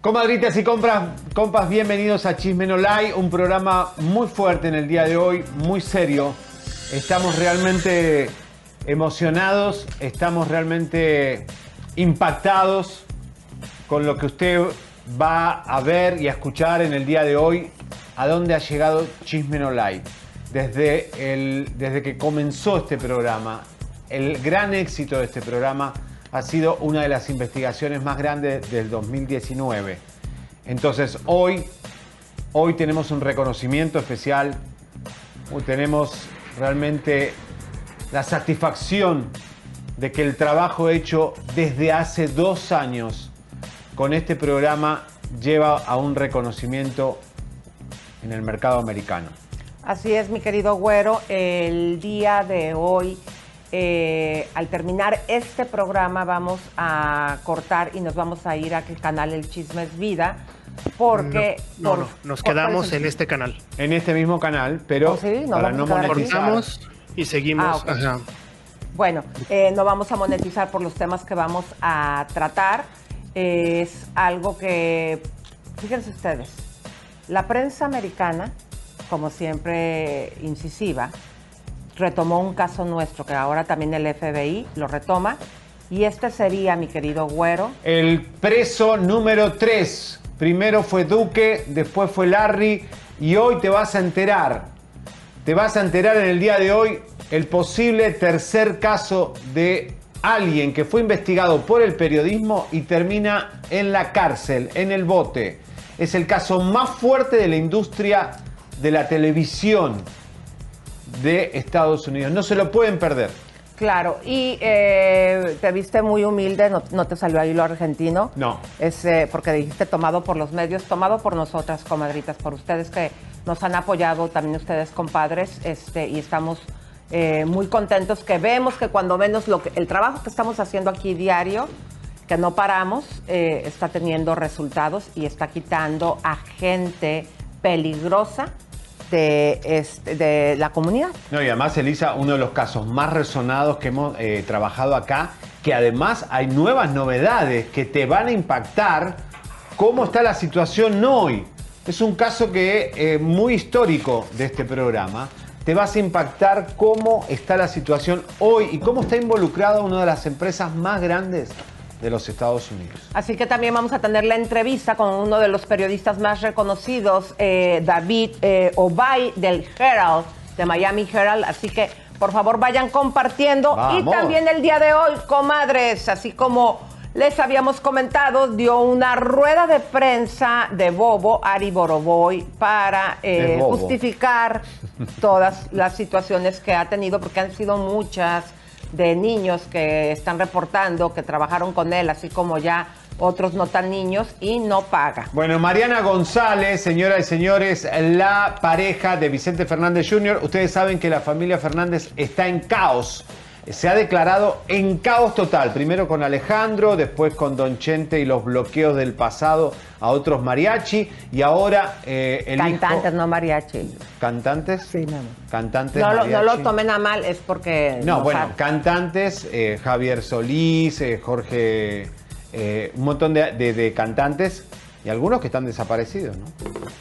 Comadritas y compras, compas, bienvenidos a Chisme No Lie, un programa muy fuerte en el día de hoy, muy serio. Estamos realmente emocionados, estamos realmente impactados con lo que usted va a ver y a escuchar en el día de hoy, a dónde ha llegado Chisme No Lie. Desde, desde que comenzó este programa, el gran éxito de este programa ha sido una de las investigaciones más grandes del 2019. Entonces hoy, hoy tenemos un reconocimiento especial, tenemos realmente la satisfacción de que el trabajo hecho desde hace dos años con este programa lleva a un reconocimiento en el mercado americano. Así es, mi querido Güero, el día de hoy eh, al terminar este programa vamos a cortar y nos vamos a ir a que el canal El Chisme es Vida. Porque. No, no, nos quedamos en este canal. En este mismo canal, pero ¿Oh, sí? ¿Nos para no. Cortamos y seguimos. Ah. Ajá. Bueno, eh, no vamos a monetizar por los temas que vamos a tratar. es algo que, fíjense ustedes, la prensa americana, como siempre incisiva, retomó un caso nuestro, que ahora también el FBI lo retoma, y este sería, mi querido Güero. El preso número 3. Primero fue Duque, después fue Larry, y hoy te vas a enterar, te vas a enterar en el día de hoy el posible tercer caso de alguien que fue investigado por el periodismo y termina en la cárcel, en el bote. Es el caso más fuerte de la industria de la televisión de Estados Unidos. No se lo pueden perder. Claro, y eh, te viste muy humilde, no, no te salió ahí lo argentino. No. Es eh, porque dijiste tomado por los medios, tomado por nosotras, comadritas, por ustedes que nos han apoyado, también ustedes, compadres, este, y estamos eh, muy contentos que vemos que cuando menos lo que, el trabajo que estamos haciendo aquí diario, que no paramos, eh, está teniendo resultados y está quitando a gente peligrosa de, la comunidad. No, y además, Elisa, uno de los casos más resonados que hemos eh, trabajado acá, que además hay nuevas novedades que te van a impactar cómo está la situación hoy. Es un caso que eh, muy histórico de este programa. Te vas a impactar cómo está la situación hoy y cómo está involucrada una de las empresas más grandes de los Estados Unidos. Así que también vamos a tener la entrevista con uno de los periodistas más reconocidos, eh, David eh, Obay del Herald, de Miami Herald. Así que por favor vayan compartiendo. Y también el día de hoy, comadres, así como les habíamos comentado, dio una rueda de prensa de Bobo, Ari Boroboy, para eh, Bobo. justificar todas las situaciones que ha tenido, porque han sido muchas de niños que están reportando que trabajaron con él, así como ya otros no tan niños, y no paga. Bueno, Mariana González, señoras y señores, la pareja de Vicente Fernández Jr. Ustedes saben que la familia Fernández está en caos. Se ha declarado en caos total. Primero con Alejandro, después con Don Chente y los bloqueos del pasado a otros mariachi. Y ahora eh, el Cantantes, hijo- no mariachi. ¿Cantantes? Sí, amor. Cantantes. No lo, no lo tomen a mal, es porque... No, bueno, ha- cantantes, eh, Javier Solís, eh, Jorge, eh, un montón de, de- de cantantes y algunos que están desaparecidos, ¿no?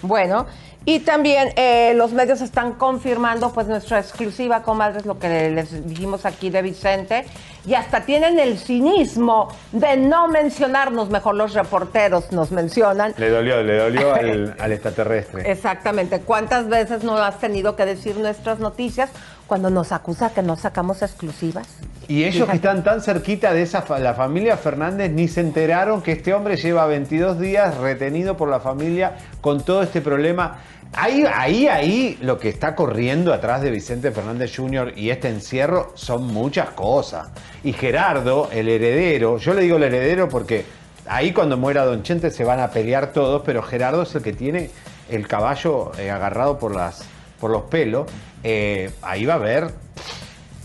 Bueno, y también eh, los medios están confirmando pues nuestra exclusiva, comadres, lo que les dijimos aquí de Vicente, y hasta tienen el cinismo de no mencionarnos, mejor los reporteros nos mencionan. Le dolió, le dolió al, al extraterrestre. Exactamente. ¿Cuántas veces no has tenido que decir nuestras noticias cuando nos acusa que no sacamos exclusivas? Y ellos que están tan cerquita de esa fa- la familia Fernández ni se enteraron que este hombre lleva 22 días retenido por la familia con todo este problema. Ahí, ahí, ahí lo que está corriendo atrás de Vicente Fernández Jr. y este encierro son muchas cosas. Y Gerardo, el heredero, yo le digo el heredero porque ahí cuando muera Don Chente se van a pelear todos, pero Gerardo es el que tiene el caballo eh, agarrado por, las, por los pelos. Eh, ahí va a haber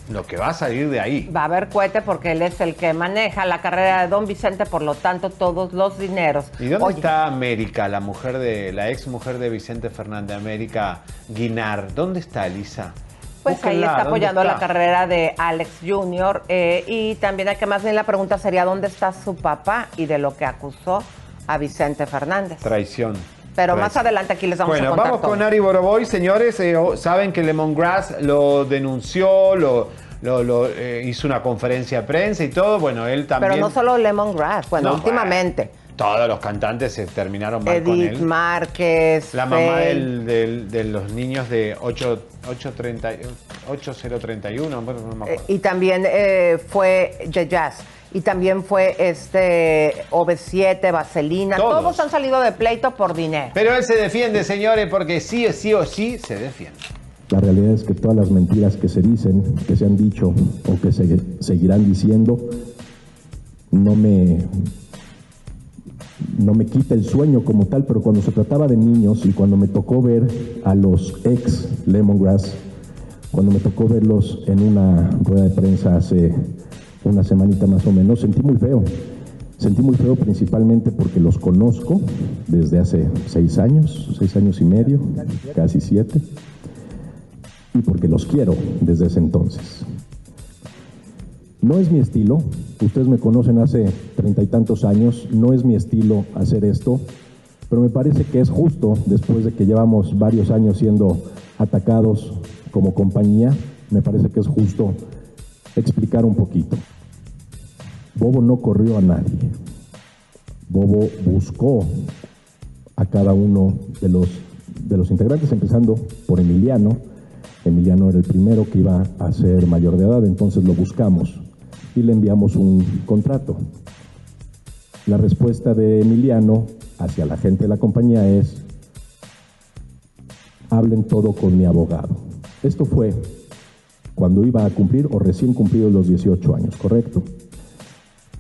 lo que va a salir de ahí. Va a haber cohete porque él es el que maneja la carrera de Don Vicente, por lo tanto todos los dineros. ¿Y dónde Oye, está América, la mujer de la ex mujer de Vicente Fernández, América Guinar? ¿Dónde está Elisa? Pues ahí está ¿dónde apoyando la carrera de Alex Jr. eh, y también hay que más bien la pregunta sería dónde está su papá y de lo que acusó a Vicente Fernández. Traición. Pero más Traición. adelante aquí les vamos bueno, a contar vamos todo. con Ari Boroboy, señores. Eh, o- saben que Lemongrass lo denunció, lo, lo- lo, eh, hizo una conferencia de prensa y todo. Bueno, él también. Pero no solo Lemongrass, bueno, No, últimamente. bueno, todos los cantantes se terminaron mal con Edith él. Márquez, La mamá del- del- de los niños de 8, 830 8031, bueno, no me Eh, acuerdo. y también eh, fue Jazz. Y también fue este OV7, Vaselina. Todos. Todos. han salido de pleito por dinero. Pero él se defiende, señores, porque sí, sí o sí se defiende. La realidad es que todas las mentiras que se dicen, que se han dicho o que se seguirán diciendo, no me, no me quita el sueño como tal, pero cuando se trataba de niños y cuando me tocó ver a los ex Lemongrass, cuando me tocó verlos en una rueda de prensa hace una semanita más o menos, sentí muy feo. Sentí muy feo principalmente porque los conozco desde hace seis años, seis años y medio, casi siete y porque los quiero desde ese entonces. No es mi estilo, ustedes me conocen hace treinta y tantos años, no es mi estilo hacer esto, pero me parece que es justo, después de que llevamos varios años siendo atacados como compañía, me parece que es justo explicar un poquito. Bobo no corrió a nadie. Bobo buscó a cada uno de los, de los integrantes, empezando por Emiliano. Emiliano era el primero que iba a ser mayor de edad, entonces lo buscamos y le enviamos un contrato. La respuesta de Emiliano hacia la gente de la compañía es, hablen todo con mi abogado. Esto fue cuando iba a cumplir o recién cumplido los 18 años, ¿correcto?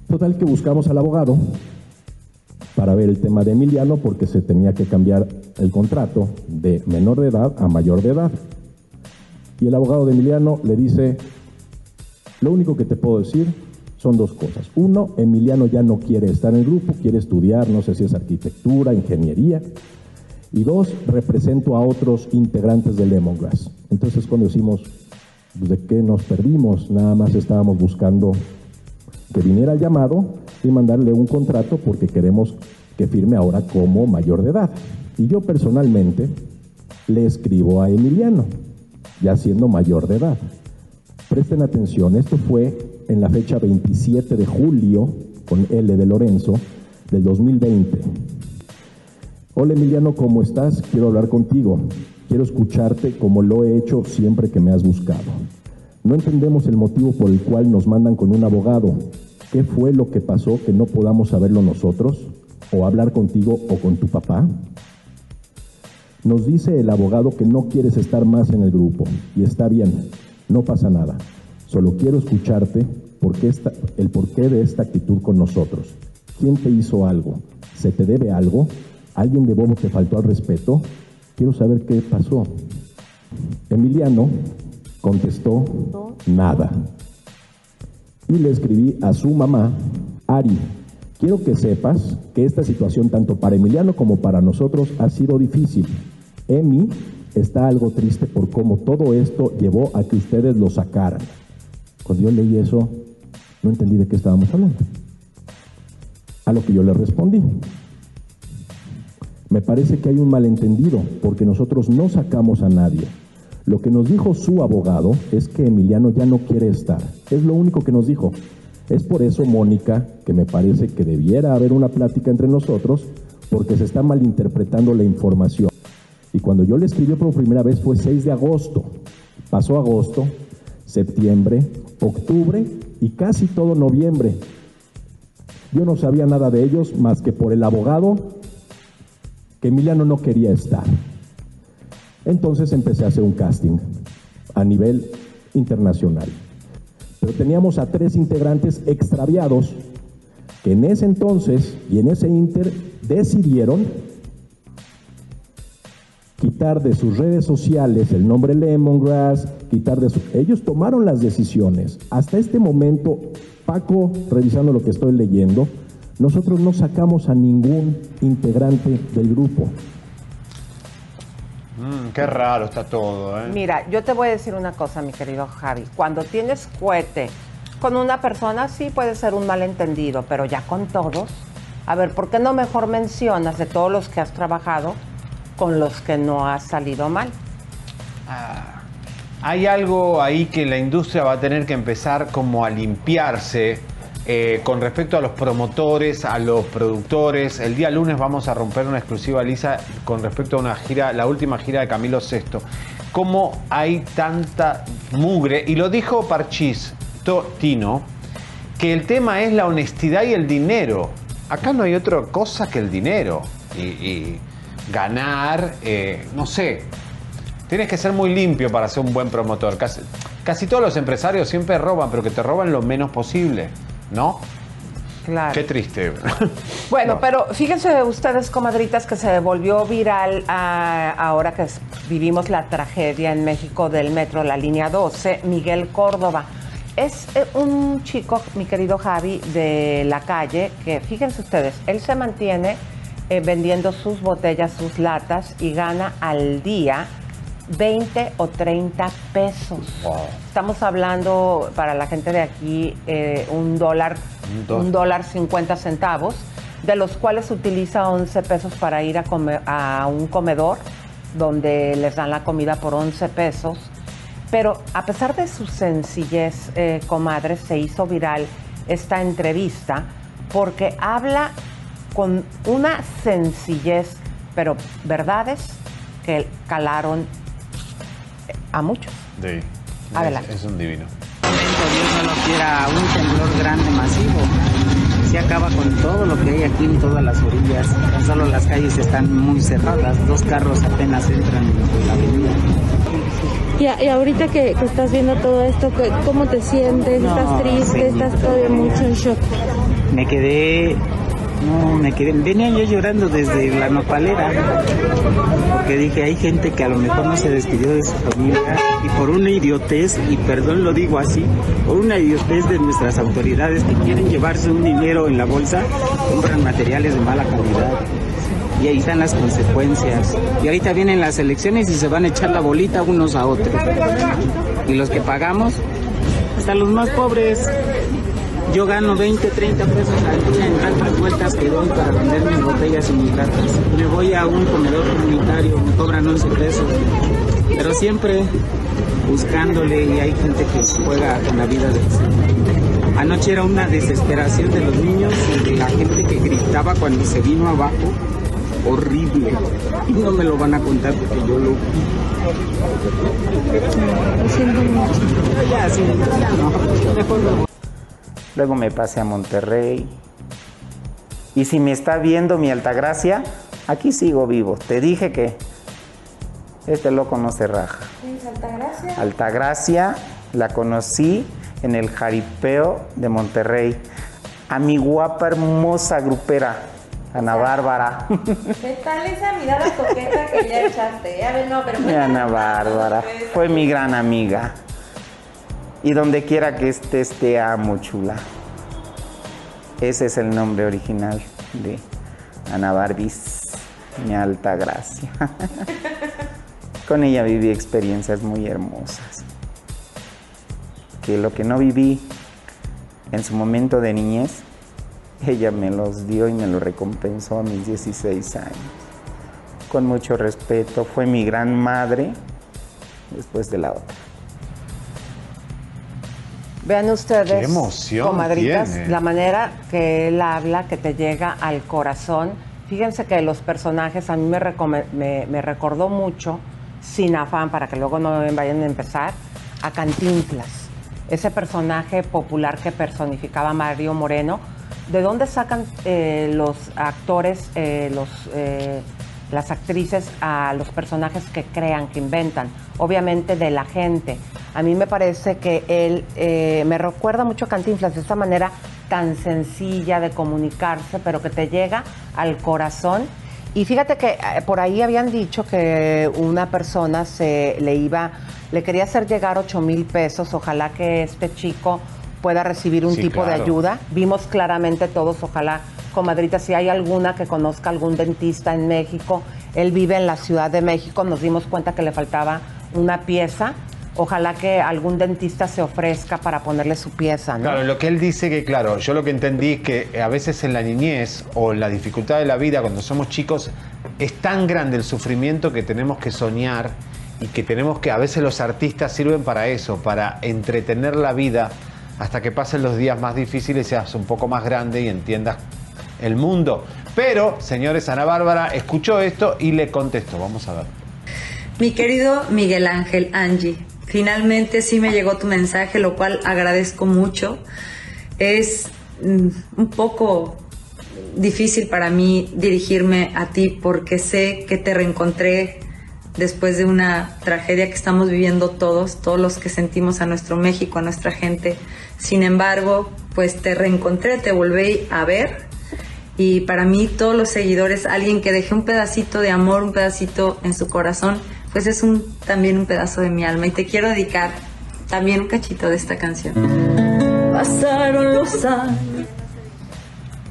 Total que buscamos al abogado para ver el tema de Emiliano porque se tenía que cambiar el contrato de menor de edad a mayor de edad. Y el abogado de Emiliano le dice, lo único que te puedo decir son dos cosas. Uno, Emiliano ya no quiere estar en el grupo, quiere estudiar, no sé si es arquitectura, ingeniería. Y dos, represento a otros integrantes de Lemongrass. Entonces cuando decimos, pues, ¿de qué nos perdimos? Nada más estábamos buscando que viniera el llamado y mandarle un contrato porque queremos que firme ahora como mayor de edad. Y yo personalmente le escribo a Emiliano, ya siendo mayor de edad. Presten atención, esto fue en la fecha 27 de julio, con L de Lorenzo, del 2020. Hola Emiliano, ¿cómo estás? Quiero hablar contigo. Quiero escucharte como lo he hecho siempre que me has buscado. No entendemos el motivo por el cual nos mandan con un abogado. ¿Qué fue lo que pasó que no podamos saberlo nosotros? ¿O hablar contigo o con tu papá? Nos dice el abogado que no quieres estar más en el grupo. Y está bien, no pasa nada. Solo quiero escucharte el porqué de esta actitud con nosotros. ¿Quién te hizo algo? ¿Se te debe algo? ¿Alguien de Bobo te faltó al respeto? Quiero saber qué pasó. Emiliano contestó nada. Y le escribí a su mamá, Ari, quiero que sepas que esta situación tanto para Emiliano como para nosotros ha sido difícil. Emi está algo triste por cómo todo esto llevó a que ustedes lo sacaran. Cuando yo leí eso, no entendí de qué estábamos hablando. A lo que yo le respondí. Me parece que hay un malentendido porque nosotros no sacamos a nadie. Lo que nos dijo su abogado es que Emiliano ya no quiere estar. Es lo único que nos dijo. Es por eso, Mónica, que me parece que debiera haber una plática entre nosotros porque se está malinterpretando la información. Cuando yo le escribí por primera vez fue 6 de agosto. Pasó agosto, septiembre, octubre y casi todo noviembre. Yo no sabía nada de ellos más que por el abogado que Emiliano no quería estar. Entonces empecé a hacer un casting a nivel internacional. Pero teníamos a tres integrantes extraviados que en ese entonces y en ese inter decidieron quitar de sus redes sociales el nombre Lemongrass, quitar de su... Ellos tomaron las decisiones. Hasta este momento, Paco, revisando lo que estoy leyendo, nosotros no sacamos a ningún integrante del grupo. Mm, qué raro está todo, ¿eh? Mira, yo te voy a decir una cosa, mi querido Javi. Cuando tienes cohete con una persona, sí puede ser un malentendido, pero ya con todos. A ver, ¿por qué no mejor mencionas de todos los que has trabajado con los que no has salido mal? Hay algo ahí que la industria va a tener que empezar como a limpiarse eh, con respecto a los promotores, a los productores. El día lunes vamos a romper una exclusiva, Lisa, con respecto a una gira, la última gira de Camilo VI. Cómo hay tanta mugre, y lo dijo Parchís Tino, que el tema es la honestidad y el dinero. Acá no hay otra cosa que el dinero. Y ganar, eh, no sé, Tienes que ser muy limpio para ser un buen promotor. Casi, casi, todos los empresarios siempre roban, pero que te roban lo menos posible, ¿no? Claro. Qué triste. Bueno, no. pero fíjense ustedes, comadritas, que se volvió viral ah, ahora que vivimos la tragedia en México del metro, la línea 12, Miguel Córdoba. Es eh, un chico, mi querido Javi, de la calle, que fíjense ustedes, él se mantiene eh, vendiendo sus botellas, sus latas y gana al día 20 o 30 pesos. Estamos hablando para la gente de aquí eh, un dólar, Un dólar. un dólar 50 centavos, de los cuales utiliza 11 pesos para ir a, comer, a un comedor donde les dan la comida por 11 pesos. Pero a pesar de su sencillez, eh, comadre, se hizo viral esta entrevista porque habla con una sencillez, pero verdades que calaron a muchos. Sí. Adelante. Es, es un divino. Dios no quiera un temblor grande, masivo. Se acaba con todo lo que hay aquí en todas las orillas. Tan solo las calles están muy cerradas. Dos carros apenas entran en la avenida. Y, a- y ahorita que, que estás viendo todo esto, ¿qué- ¿cómo te sientes? No, ¿Estás triste? sí. ¿Estás todavía mucho en shock? Me quedé. No, me quedé. Venía yo llorando desde la nopalera. Porque dije, hay gente que a lo mejor no se despidió de su familia. Y por una idiotez, y perdón lo digo así, por una idiotez de nuestras autoridades que quieren llevarse un dinero en la bolsa, compran materiales de mala calidad. Y ahí están las consecuencias. Y ahorita vienen las elecciones y se van a echar la bolita unos a otros. Y los que pagamos, hasta los más pobres. Yo gano 20, 30 pesos al día en tantas vueltas que doy para vender mis botellas y mis latas. Me voy a un comedor comunitario, me cobran 11 pesos. Pero siempre buscándole y hay gente que juega con la vida de los Anoche era una desesperación de los niños y de la gente que gritaba cuando se vino abajo. Horrible. Y no me lo van a contar porque yo lo vi. Ya, sí, ya no. Luego me pasé a Monterrey. Y si me está viendo mi Altagracia, aquí sigo vivo. Te dije que este loco no se raja. Altagracia? Altagracia la conocí en el jaripeo de Monterrey. A mi guapa, hermosa grupera, Ana Bárbara. ¿Qué tal esa mirada coqueta que ya echaste? Ya no, pero... Ana Bárbara. Fue mi gran amiga. Y donde quiera que estés, te amo, chula. Ese es el nombre original de Ana Barbis, mi alta gracia. Con ella viví experiencias muy hermosas. Que lo que no viví en su momento de niñez, ella me los dio y me lo recompensó a mis 16 años con mucho respeto. Fue mi gran madre después de la otra. Vean ustedes, Qué emoción comadritas, tiene. la manera que él habla, que te llega al corazón. Fíjense que los personajes a mí me, me, me recordó mucho, sin afán, para que luego no vayan a empezar, a Cantinflas. Ese personaje popular que personificaba Mario Moreno. ¿De dónde sacan eh, los actores, eh, los, eh, las actrices a los personajes que crean, que inventan? Obviamente de la gente. A mí me parece que él eh, me recuerda mucho a Cantinflas de esta manera tan sencilla de comunicarse, pero que te llega al corazón. Y fíjate que eh, por ahí habían dicho que una persona se le iba, le quería hacer llegar 8 mil pesos. Ojalá que este chico pueda recibir un Sí, tipo de claro. ayuda. Vimos claramente todos, ojalá, comadrita, si hay alguna que conozca algún dentista en México, él vive en la Ciudad de México, nos dimos cuenta que le faltaba una pieza. Ojalá que algún dentista se ofrezca para ponerle su pieza, ¿no? Claro, lo que él dice que, claro, yo lo que entendí es que a veces en la niñez o en la dificultad de la vida, cuando somos chicos, es tan grande el sufrimiento que tenemos que soñar y que tenemos que, a veces los artistas sirven para eso, para entretener la vida hasta que pasen los días más difíciles seas un poco más grande y entiendas el mundo. Pero, señores, Ana Bárbara escuchó esto y le contestó. Vamos a ver. Mi querido Miguel Ángel Angie, finalmente sí me llegó tu mensaje, lo cual agradezco mucho. Es mm, un poco difícil para mí dirigirme a ti porque sé que te reencontré después de una tragedia que estamos viviendo todos, todos los que sentimos a nuestro México, a nuestra gente. Sin embargo, pues te reencontré, te volví a ver. Y para mí todos los seguidores, alguien que deje un pedacito de amor, un pedacito en su corazón, pues es un, también un pedazo de mi alma. Y te quiero dedicar también un cachito de esta canción. Pasaron los años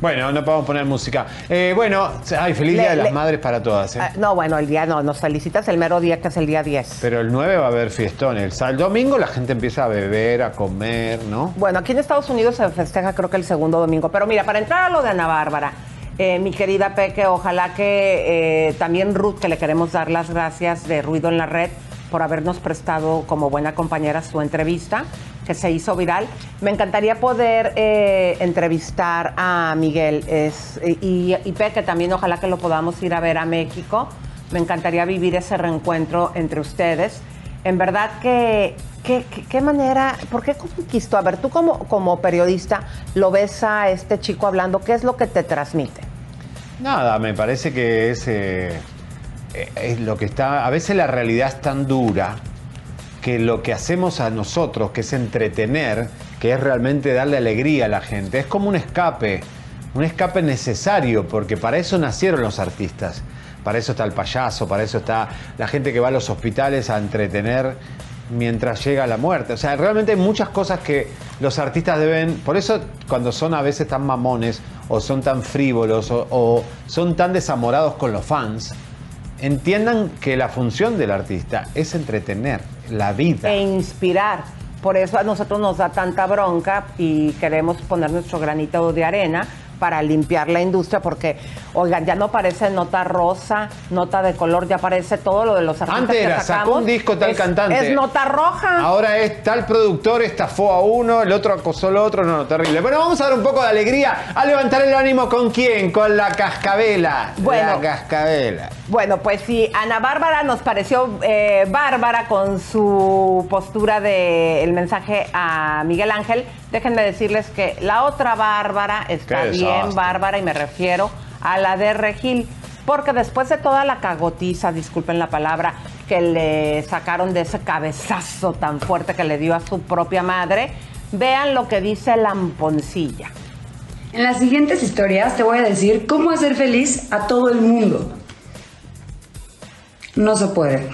Bueno, no podemos poner música. Eh, bueno, ay, feliz Le- Día de las Madres para todas. ¿eh? Ah, no, bueno, el día no, nos felicitas el mero día que es el día 10. Pero el 9 va a haber fiestón. El domingo la gente empieza a beber, a comer, ¿no? Bueno, aquí en Estados Unidos se festeja creo que el segundo domingo. Pero mira, para entrar a lo de Ana Bárbara, eh, mi querida Peque, ojalá que eh, también Ruth, que le queremos dar las gracias de Ruido en la Red por habernos prestado como buena compañera su entrevista, que se hizo viral. Me encantaría poder eh, entrevistar a Miguel y, y Peque también, ojalá que lo podamos ir a ver a México. Me encantaría vivir ese reencuentro entre ustedes. En verdad que, que- qué manera, ¿por qué conquistó? A ver, tú como, como periodista lo ves a este chico hablando, ¿qué es lo que te transmite? Nada, me parece que es, eh, es lo que está. A veces la realidad es tan dura que lo que hacemos a nosotros, que es entretener, que es realmente darle alegría a la gente, es como un escape, un escape necesario, porque para eso nacieron los artistas. Para eso está el payaso, para eso está la gente que va a los hospitales a entretener mientras llega la muerte. O sea, realmente hay muchas cosas que los artistas deben. Por eso, cuando son a veces tan mamones, o son tan frívolos, o, o son tan desamorados con los fans, entiendan que la función del artista es entretener la vida. E inspirar. Por eso a nosotros nos da tanta bronca y queremos poner nuestro granito de arena para limpiar la industria, porque, oigan, ya no parece nota rosa, nota de color, ya parece todo lo de los artistas Antes que era, sacamos. sacó un disco tal Es- cantante. Es nota roja. Ahora es tal productor estafó a uno, el otro acosó al otro, no, no, terrible. Bueno, vamos a dar un poco de alegría, a levantar el ánimo con quién, con la cascabela. Bueno. La cascabela. Bueno, pues sí, Ana Bárbara nos pareció eh, bárbara con su postura del mensaje a Miguel Ángel. Déjenme decirles que la otra Bárbara está bien bárbara y me refiero a la de Regil. Porque después de toda la cagotiza, disculpen la palabra, que le sacaron de ese cabezazo tan fuerte que le dio a su propia madre, vean lo que dice Lamponcilla. En las siguientes historias te voy a decir cómo hacer feliz a todo el mundo. No se puede.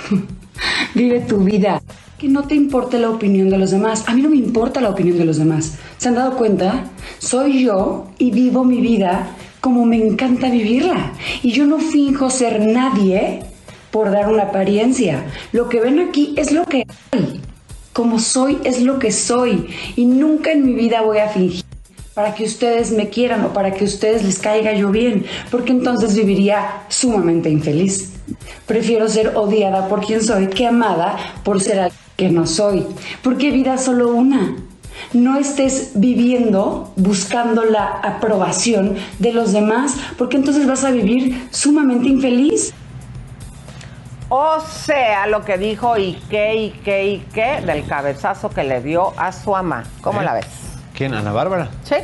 Vive tu vida. Que no te importe la opinión de los demás. A mí no me importa la opinión de los demás. ¿Se han dado cuenta? Soy yo y vivo mi vida como me encanta vivirla. Y yo no finjo ser nadie por dar una apariencia. Lo que ven aquí es lo que hay. Como soy es lo que soy. Y nunca en mi vida voy a fingir para que ustedes me quieran o para que a ustedes les caiga yo bien, porque entonces viviría sumamente infeliz. Prefiero ser odiada por quien soy que amada por ser alguien que no soy, porque vida es solo una. No estés viviendo buscando la aprobación de los demás, porque entonces vas a vivir sumamente infeliz. O sea, lo que dijo y qué, y qué, y qué del cabezazo que le dio a su mamá. ¿Cómo ¿Eh? la ves? ¿Quién? ¿Ana Bárbara? Sí.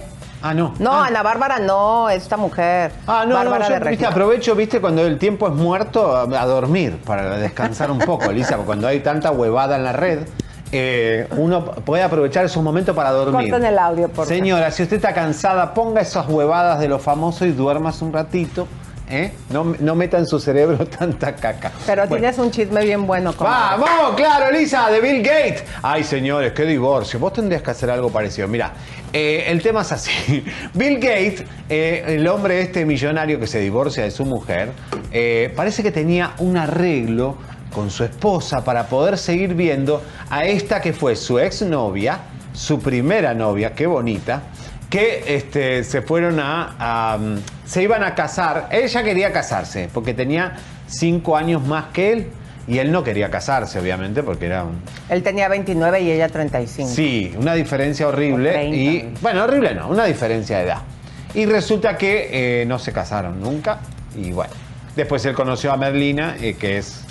Ah, no. No, Ah. Ana Bárbara no, esta mujer. Ah, no, Bárbara no, yo, de viste, aprovecho, viste, cuando el tiempo es muerto, a, a dormir, para descansar un poco, Elisa, porque cuando hay tanta huevada en la red, eh, uno puede aprovechar esos momentos para dormir. Corten el audio, por favor. Señora, si usted está cansada, ponga esas huevadas de lo famoso y duermas un ratito. ¿Eh? No, no meta en su cerebro tanta caca. Pero Bueno. tienes un chisme bien bueno. Vamos, claro, Elisa, de Bill Gates. Ay, señores, qué divorcio. Vos tendrías que hacer algo parecido. Mira, eh, el tema es así. Bill Gates, eh, el hombre este millonario que se divorcia de su mujer, eh, parece que tenía un arreglo con su esposa para poder seguir viendo a esta que fue su exnovia, su primera novia, qué bonita, que este, se fueron a, a, um, se iban a casar. Ella quería casarse porque tenía cinco años más que él y él no quería casarse, obviamente, porque era un... Él tenía 29 y ella 35. Sí, una diferencia horrible. O 30. Y, bueno, horrible no, una diferencia de edad. Y resulta que eh, no se casaron nunca. Y bueno, después él conoció a Merlina, eh, que es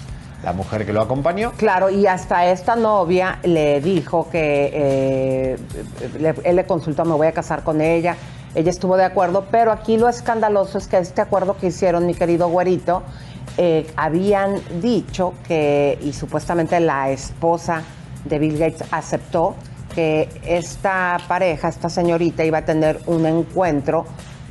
la mujer que lo acompañó. Claro, y hasta esta novia le dijo que eh, le- él le consultó, me voy a casar con ella. Ella estuvo de acuerdo, pero aquí lo escandaloso es que este acuerdo que hicieron, mi querido güerito, eh, habían dicho que, y supuestamente la esposa de Bill Gates aceptó que esta pareja, esta señorita, iba a tener un encuentro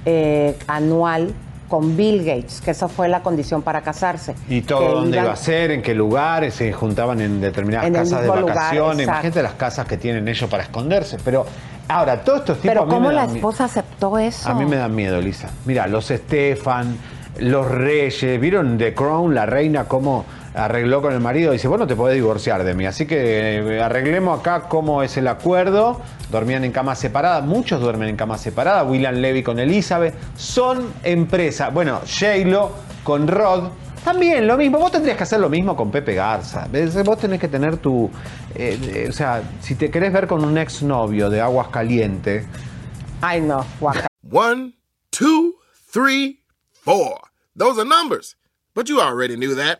eh, anual con Bill Gates, que esa fue la condición para casarse. Y todo dónde iban- iba a ser, en qué lugares, se juntaban en determinadas En casas de vacaciones. Imagínate las casas que tienen ellos para esconderse. Pero Ahora, todos estos tipos Pero a mí ¿cómo me la dan esposa aceptó eso? A mí me dan miedo, Lisa. Mira, los Stefan, los Reyes, ¿vieron The Crown, la reina, cómo arregló con el marido? Dice, vos no te podés divorciar de mí, así que eh, arreglemos acá cómo es el acuerdo. Dormían en camas separadas, muchos duermen en camas separadas. William Levy con Elizabeth. Son empresas. Bueno, J-Lo con Rod. También lo mismo, vos tendrías que hacer lo mismo con Pepe Garza. Vos tenés que tener tu. eh, eh, o sea, si te querés ver con un exnovio de aguas calientes, Ay, no, guaca. One, two, three, four. Those are numbers. But you already knew that.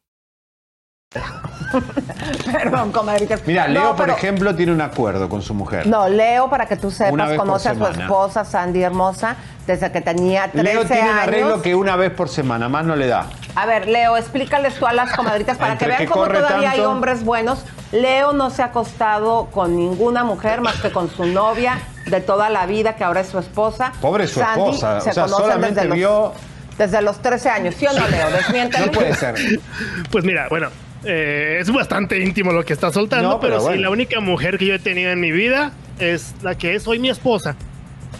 Perdón, comadritas. Mira, No, Leo, por pero- ejemplo, tiene un acuerdo con su mujer. No, Leo, para que tú sepas, conoce a su esposa, Sandy Hermosa, desde que tenía 13 Leo tiene un años. arreglo que una vez por semana, más no le da. A ver, Leo, explícales tú a las comadritas para que vean que cómo todavía hay hombres buenos. Leo no se ha acostado con ninguna mujer más que con su novia de toda la vida, que ahora es su esposa. Pobre su Sandy, esposa, Se o sea, solamente desde los, vio- desde los 13 años, ¿sí o no, Leo? Desmiénteme. No puede ser. Pues mira, bueno, eh, es bastante íntimo lo que está soltando, No, pero pero, sí, la única mujer que yo he tenido en mi vida es la que es hoy mi esposa.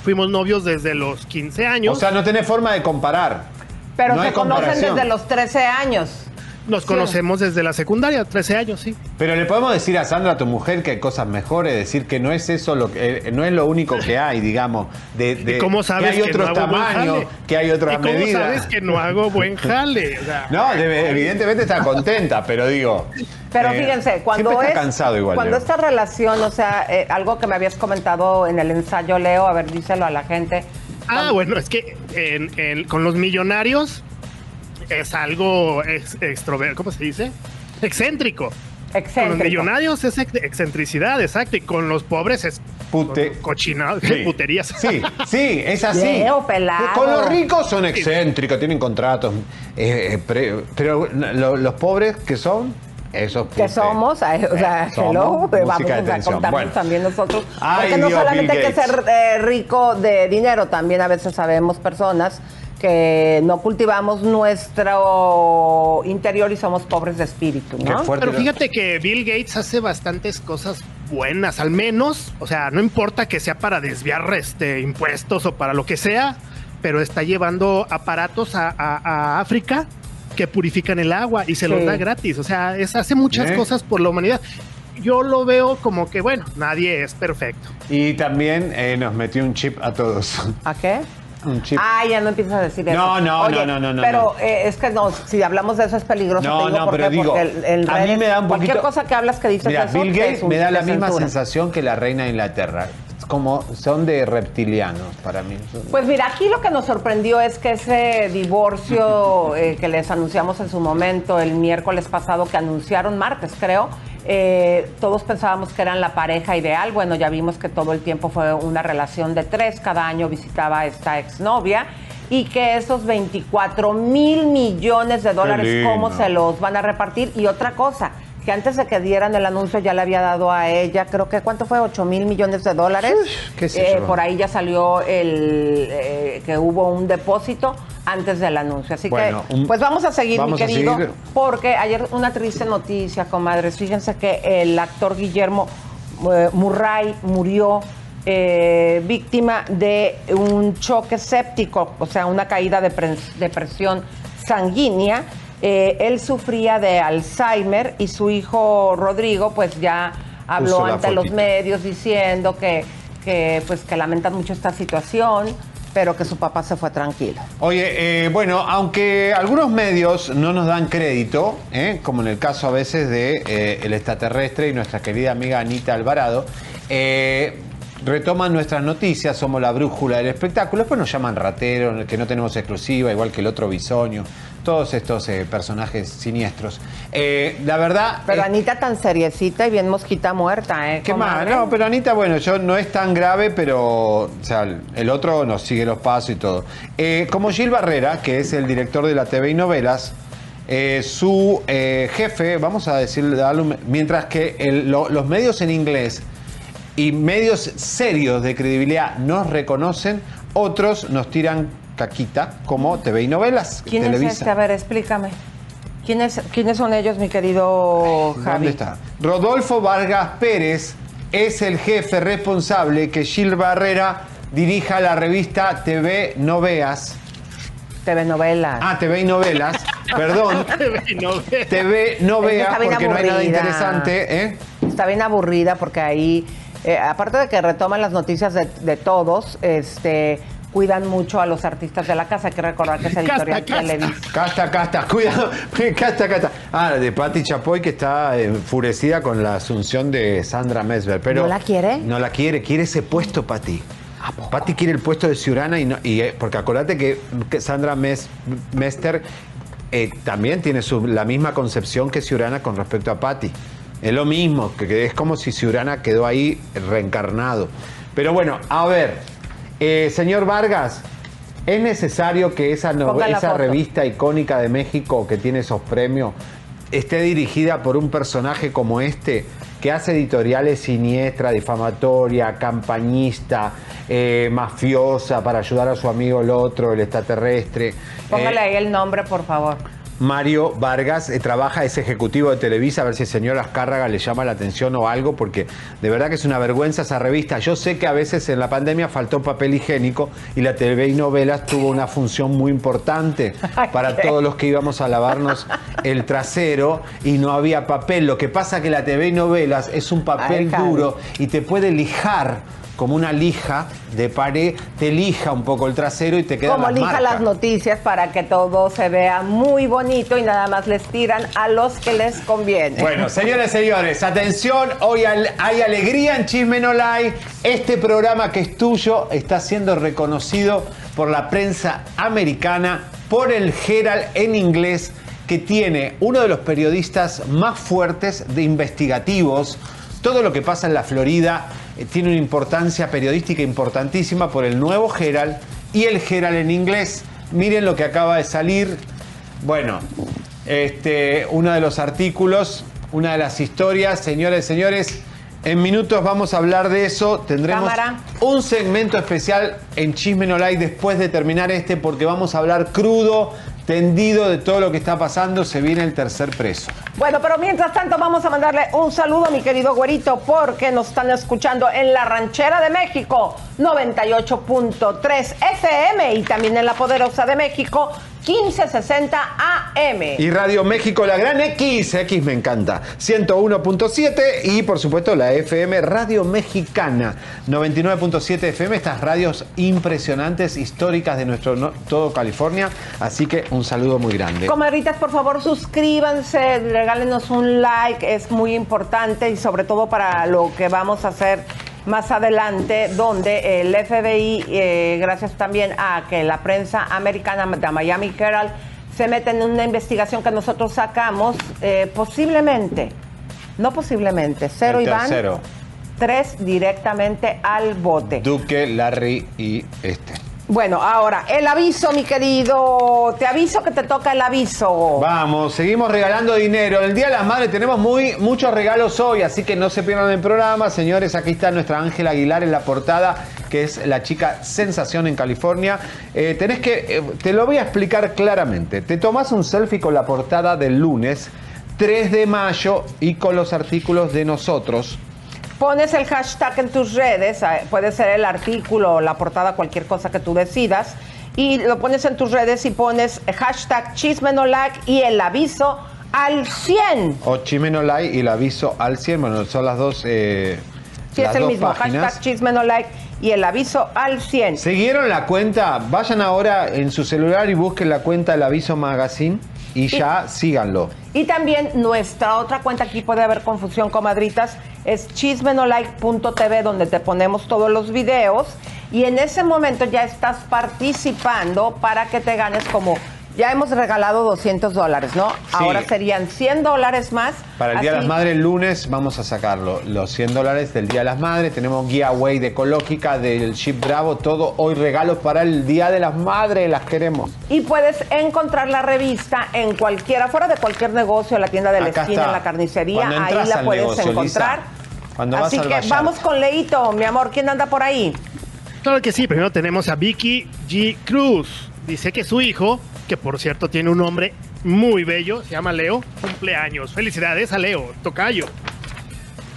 Fuimos novios desde los 15 años. O sea, no tenés forma de comparar. Pero No se conocen desde los 13 años. Nos conocemos desde la secundaria, 13 años, sí. Pero le podemos decir a Sandra, a tu mujer, que hay cosas mejores, decir que no es eso lo que, eh, no es lo único que hay, digamos. De, de- ¿Y cómo sabes que hay que no otros hago buen tamaños, jale? que hay otras ¿Y cómo medidas. sabes que no hago buen jale? O sea, No, debe- evidentemente está contenta, pero digo. Pero eh, fíjense, cuando es cansado igual. cuando Leo. esta relación, o sea, eh, algo que me habías comentado en el ensayo, Leo, a ver, díselo a la gente. Ah, bueno, es que en- en- con los millonarios es algo ex, extrover- ¿cómo se dice? Excéntrico. Con los Excéntrico. millonarios es ex- excentricidad, exacto. Y con los pobres es Pute. Sí. puterías. Sí, sí, es así. Leo. Con los ricos son excéntricos, tienen contratos. eh, eh, pre- pero lo- los pobres que son, esos que somos, o sea, Eh, somos hello, vamos a contarnos Bueno. también nosotros. Ay, porque no Dios, solamente hay que ser eh, rico de dinero, también a veces sabemos personas que no cultivamos nuestro interior y somos pobres de espíritu, ¿no? Pero fíjate que Bill Gates hace bastantes cosas buenas, al menos, o sea, no importa que sea para desviar este, impuestos o para lo que sea, pero está llevando aparatos a, a- a África que purifican el agua y se los da gratis, o sea, es, hace muchas ¿Eh? cosas por la humanidad. Yo lo veo como que, bueno, nadie es perfecto. Y también eh, nos metió un chip a todos. ¿A qué? Un chip. Ah, ya no empiezas a decir eso. No, no, Oye, no, no, no, Pero no. eh, es que no, si hablamos de eso es peligroso. No, te digo no, por pero qué, digo, el- a mí me da un Cualquier poquito- cosa que hablas que dices Mira, eso, Bill te Gates me da la misma sensación que la reina de Inglaterra. Como son de reptilianos para mí. Pues mira, aquí lo que nos sorprendió es que ese divorcio eh, que les anunciamos en su momento el miércoles pasado, que anunciaron martes, creo, eh, todos pensábamos que eran la pareja ideal. Bueno, ya vimos que todo el tiempo fue una relación de tres. Cada año visitaba a esta exnovia. Y que esos 24 mil millones de dólares. ¿cómo se los van a repartir? Y otra cosa, que antes de que dieran el anuncio ya le había dado a ella, creo que, ¿cuánto fue? 8 mil millones de dólares. qué Eh, por ahí ya salió el eh, que hubo un depósito antes del anuncio. Así Bueno, que, pues vamos a seguir, vamos mi querido, seguir. porque ayer una triste noticia, comadres. Fíjense que el actor Guillermo eh, Murray murió eh, víctima de un choque séptico, o sea, una caída de presión sanguínea. Eh, él sufría de Alzheimer y su hijo Rodrigo, pues ya habló Puso ante los medios diciendo que, que, pues, que lamentan mucho esta situación, pero que su papá se fue tranquilo. Oye, eh, bueno, aunque algunos medios no nos dan crédito, ¿eh? como en el caso a veces de eh, el extraterrestre y nuestra querida amiga Anita Alvarado, retoman nuestras noticias, somos la brújula del espectáculo, después nos llaman ratero, que no tenemos exclusiva, igual que el otro bisoño, todos estos eh, personajes siniestros. Eh, la verdad... Pero es- Anita tan seriecita y bien mosquita muerta, ¿eh? ¿Qué más? No, pero Anita, bueno, yo no es tan grave, pero o sea, el otro nos sigue los pasos y todo. Eh, como Gil Barrera, que es el director de la TV y novelas, eh, su eh, jefe, vamos a decirle, mientras que el- lo- los medios en inglés y medios serios de credibilidad nos reconocen, otros nos tiran caquita como TV y novelas. ¿Quién es Televisa. este? A ver, explícame. ¿Quiénes, ¿Quiénes son ellos, mi querido Javi? ¿Dónde está? Rodolfo Vargas Pérez es el jefe responsable que Gil Barrera dirija la revista TV Noveas. TV Novelas. Ah, TV y Novelas. Perdón. TV No Es que Veas está bien porque no hay nada interesante. ¿eh? Está bien aburrida porque ahí, eh, aparte de que retoman las noticias de, de todos, este cuidan mucho a los artistas de la casa. Hay que recordar que es editorial Televisa. Casta, casta, cuidado, casta, casta. Ah, de Patti Chapoy que está enfurecida con la asunción de Sandra Mesver. Pero ¿No la quiere? No la quiere, quiere ese puesto, Patti. Patti quiere el puesto de Ciurana y, no, y eh, porque acordate que, que Sandra Mes- Mester eh, también tiene su- la misma concepción que Ciurana con respecto a Patti. Es lo mismo, que, que es como si Ciurana quedó ahí reencarnado. Pero bueno, a ver, eh, señor Vargas, ¿es necesario que esa, no- esa revista icónica de México que tiene esos premios esté dirigida por un personaje como este? que hace editoriales siniestra, difamatoria, campañista, eh, mafiosa para ayudar a su amigo el otro, el extraterrestre. Póngale Eh, ahí el nombre, por favor. Mario Vargas eh, trabaja, es ejecutivo de Televisa, a ver si el señor Azcárraga le llama la atención o algo, porque de verdad que es una vergüenza esa revista. Yo sé que a veces en la pandemia faltó papel higiénico y la TV y novelas tuvo una función muy importante para todos los que íbamos a lavarnos el trasero y no había papel. Lo que pasa que la TV y novelas es un papel Ay, duro y te puede lijar como una lija de pared, te lija un poco el trasero y te quedan Como las lija marcas. las noticias para que todo se vea muy bonito y nada más les tiran a los que les conviene. Bueno, señores, señores, atención, hoy hay alegría en Chisme No Lie. Este programa que es tuyo está siendo reconocido por la prensa americana, por el Herald en inglés, que tiene uno de los periodistas más fuertes de investigativos. Todo lo que pasa en la Florida tiene una importancia periodística importantísima por el nuevo Herald y el Herald en inglés. Miren lo que acaba de salir. Bueno, este, uno de los artículos, una de las historias, señores, señores. En minutos vamos a hablar de eso. Tendremos Cámara. un segmento especial en Chisme No Like después de terminar este, porque vamos a hablar crudo, tendido de todo lo que está pasando. Se viene el tercer preso. Bueno, pero mientras tanto vamos a mandarle un saludo a mi querido güerito porque nos están escuchando en la ranchera de México 98.3 FM y también en la poderosa de México 1560 AM. Y Radio México, la gran X, X me encanta, 101.7 y por supuesto la FM Radio Mexicana, 99.7 FM, estas radios impresionantes, históricas de nuestro no- todo California, así que un saludo muy grande. Comadritas, por favor, suscríbanse, regálenos un like, es muy importante y sobre todo para lo que vamos a hacer más adelante, donde el FBI, eh, gracias también a que la prensa americana de Miami Herald se mete en una investigación que nosotros sacamos, eh, posiblemente, no posiblemente, cero El Iván, tercero. tres directamente al bote. Duque, Larry y este. Bueno, ahora, el aviso, mi querido, te aviso que te toca el aviso. Vamos, seguimos regalando dinero. El Día de las Madres tenemos muy, muchos regalos hoy, así que no se pierdan el programa. Señores, aquí está nuestra Ángela Aguilar en la portada, que es la chica sensación en California. Eh, tenés que, eh, te lo voy a explicar claramente. Te tomás un selfie con la portada del lunes 3 de mayo y con los artículos de nosotros. Pones el hashtag en tus redes, eh, puede ser el artículo, la portada, cualquier cosa que tú decidas, y lo pones en tus redes y pones hashtag chismenolac y el aviso al 100. O Chimenolai y el aviso al 100. Bueno, son las dos, eh, las es el mismo, páginas. hashtag chismenolac y el aviso al 100. ¿Siguieron la cuenta? Vayan ahora en su celular y busquen la cuenta del Aviso Magazine y ya síganlo. Y también nuestra otra cuenta, aquí puede haber confusión, comadritas, es chismenolike.tv, donde te ponemos todos los videos. Y en ese momento ya estás participando para que te ganes como. Ya hemos regalado 200 dólares, ¿no? Ahora serían 100 dólares más. Para el Día de las Madres, el lunes vamos a sacarlo. Los 100 dólares del Día de las Madres. Tenemos giveaway de Ecológica, del Chip Bravo, todo. Hoy regalos para el Día de las Madres. Las queremos. Y puedes encontrar la revista en cualquiera, fuera de cualquier negocio, en la tienda de la Acá esquina, está. en la carnicería, ahí la puedes negocio, encontrar. Lisa. Así que vamos con Leito, mi amor. ¿Quién anda por ahí? Claro que sí, primero tenemos a Vicky G. Cruz. dice que su hijo, que por cierto tiene un nombre muy bello, se llama Leo, cumpleaños. Felicidades a Leo, tocayo.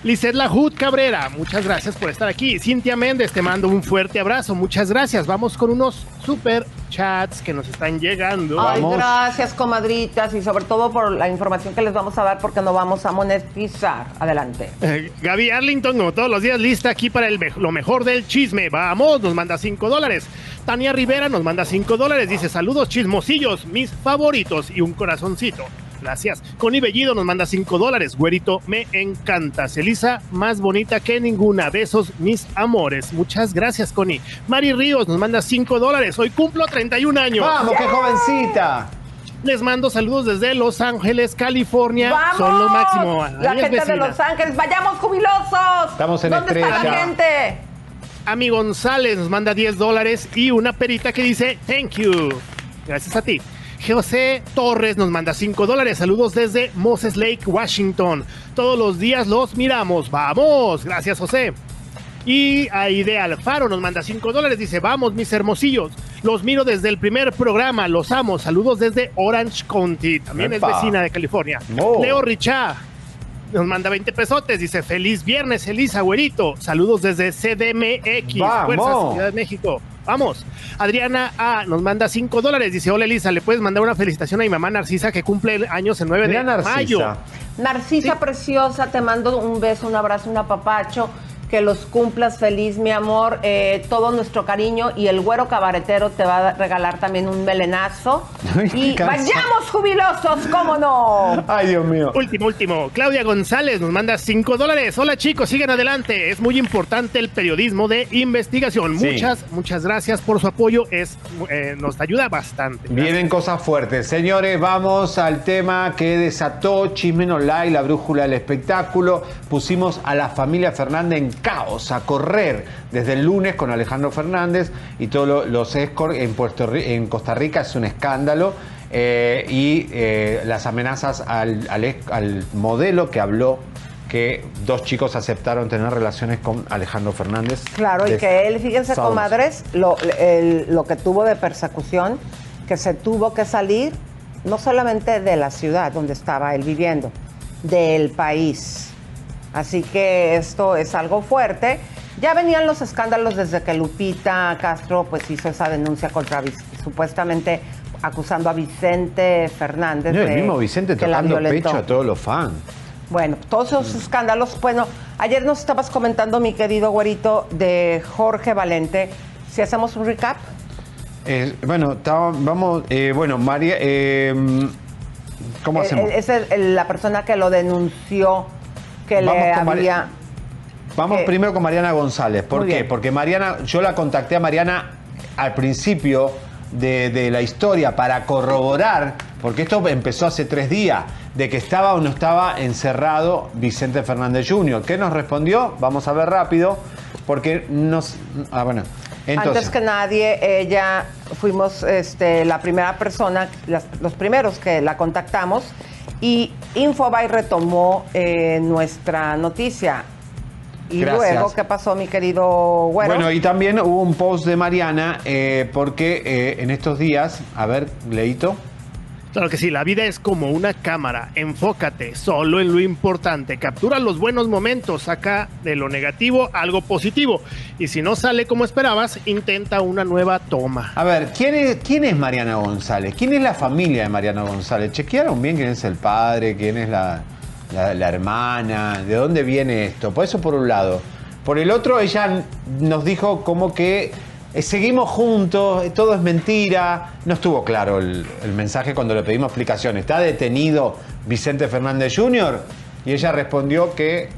Lizeth Lajud Cabrera, muchas gracias por estar aquí. Cintia Méndez, te mando un fuerte abrazo, muchas gracias. Vamos con unos super chats que nos están llegando. Ay, Vamos. gracias, comadritas, y sobre todo por la información que les vamos a dar porque no vamos a monetizar. Adelante. Eh, Gaby Arlington, como todos los días, lista aquí para el me- lo mejor del chisme. Vamos, nos manda 5 dólares. Tania Rivera nos manda 5 dólares. Dice: Saludos chismosillos, mis favoritos y un corazoncito. Gracias. Connie Bellido nos manda 5 dólares. Güerito, me encantas. Elisa, más bonita que ninguna. Besos, mis amores. Muchas gracias, Connie. Mari Ríos nos manda 5 dólares. Hoy cumplo 31 años. ¡Vamos, qué jovencita! Les mando saludos desde Los Ángeles, California. ¡Vamos! Son lo máximo. La gente de. Los Ángeles, vayamos jubilosos. Estamos en ¿Dónde está la gente? Ami González nos manda 10 dólares y una perita que dice thank you. Gracias a ti. José Torres nos manda 5 dólares. Saludos desde Moses Lake, Washington. Todos los días los miramos. ¡Vamos! Gracias, José. Y Aide Alfaro nos manda 5 dólares. Dice, vamos, mis hermosillos. Los miro desde el primer programa. Los amo. Saludos desde Orange County. También Epa. es vecina de California. Oh. Leo Richá nos manda 20 pesotes. Dice, feliz viernes, Elisa, güerito. Saludos desde CDMX. Vamos. Fuerzas, Ciudad de México. Vamos. Adriana A nos manda 5 dólares. Dice, hola Elisa, ¿le puedes mandar una felicitación a mi mamá Narcisa que cumple años el 9 Mira, de Narcisa. mayo? Narcisa preciosa, te mando un beso, un abrazo, un apapacho. Que los cumplas feliz, mi amor. Eh, todo nuestro cariño. Y el güero cabaretero te va a regalar también un melenazo. Ay, y vayamos jubilosos, ¿cómo no? Ay, Dios mío. Último, último. Claudia González nos manda 5 dólares. Hola chicos, sigan adelante. Es muy importante el periodismo de investigación. Sí. Muchas, muchas gracias por su apoyo. Es, eh, nos ayuda bastante. Vienen cosas fuertes. Señores, vamos al tema que desató Chismen Online, la brújula del espectáculo. Pusimos a la familia Fernández en caos, a correr desde el lunes con Alejandro Fernández y todos lo- los escorts en, Puerto en Costa Rica es un escándalo. Eh, y eh, las amenazas al, al modelo que habló que dos chicos aceptaron tener relaciones con Alejandro Fernández. Claro, y que él, fíjense, sábados. comadres, lo, el- lo que tuvo de persecución, que se tuvo que salir no solamente de la ciudad donde estaba él viviendo, del país. Así que esto es algo fuerte. Ya venían los escándalos desde que Lupita Castro pues hizo esa denuncia contra supuestamente acusando a Vicente Fernández. No, el de mismo Vicente violentó. pecho a todos los fans. Bueno, todos esos escándalos. Bueno, ayer nos estabas comentando, mi querido güerito, de Jorge Valente. Si hacemos un recap. Eh, bueno, vamos, eh, bueno, María, eh, ¿cómo Eh, hacemos? eh, Es el- el- la persona que lo denunció, que Vamos le había... Vamos primero con Mariana González. ¿Por qué? bien. Porque Mariana, yo la contacté a Mariana al principio de, de la historia para corroborar, porque esto empezó hace tres días, de que estaba o no estaba encerrado Vicente Fernández Jr. ¿Qué nos respondió? Vamos a ver rápido, porque nos... Ah, bueno. Entonces, Antes que nadie, ella fuimos este, la primera persona, las- los primeros que la contactamos y Infobay retomó eh, nuestra noticia. Y Gracias. luego, ¿qué pasó, mi querido güero? Bueno, y también hubo un post de Mariana, eh, porque eh, en estos días, a ver, Leito. Claro que sí, la vida es como una cámara. Enfócate solo en lo importante. Captura los buenos momentos, saca de lo negativo algo positivo. Y si no sale como esperabas, intenta una nueva toma. A ver, ¿quién es, ¿quién es Mariana González? ¿Quién es la familia de Mariana González? ¿Chequearon bien quién es el padre? ¿Quién es la, hermana? ¿De dónde viene esto? Por eso por un lado. Por el otro, ella nos dijo como que seguimos juntos, eh, todo es mentira. No estuvo claro el, mensaje cuando le pedimos explicación. ¿Está detenido Vicente Fernández Jr.? Y ella respondió que...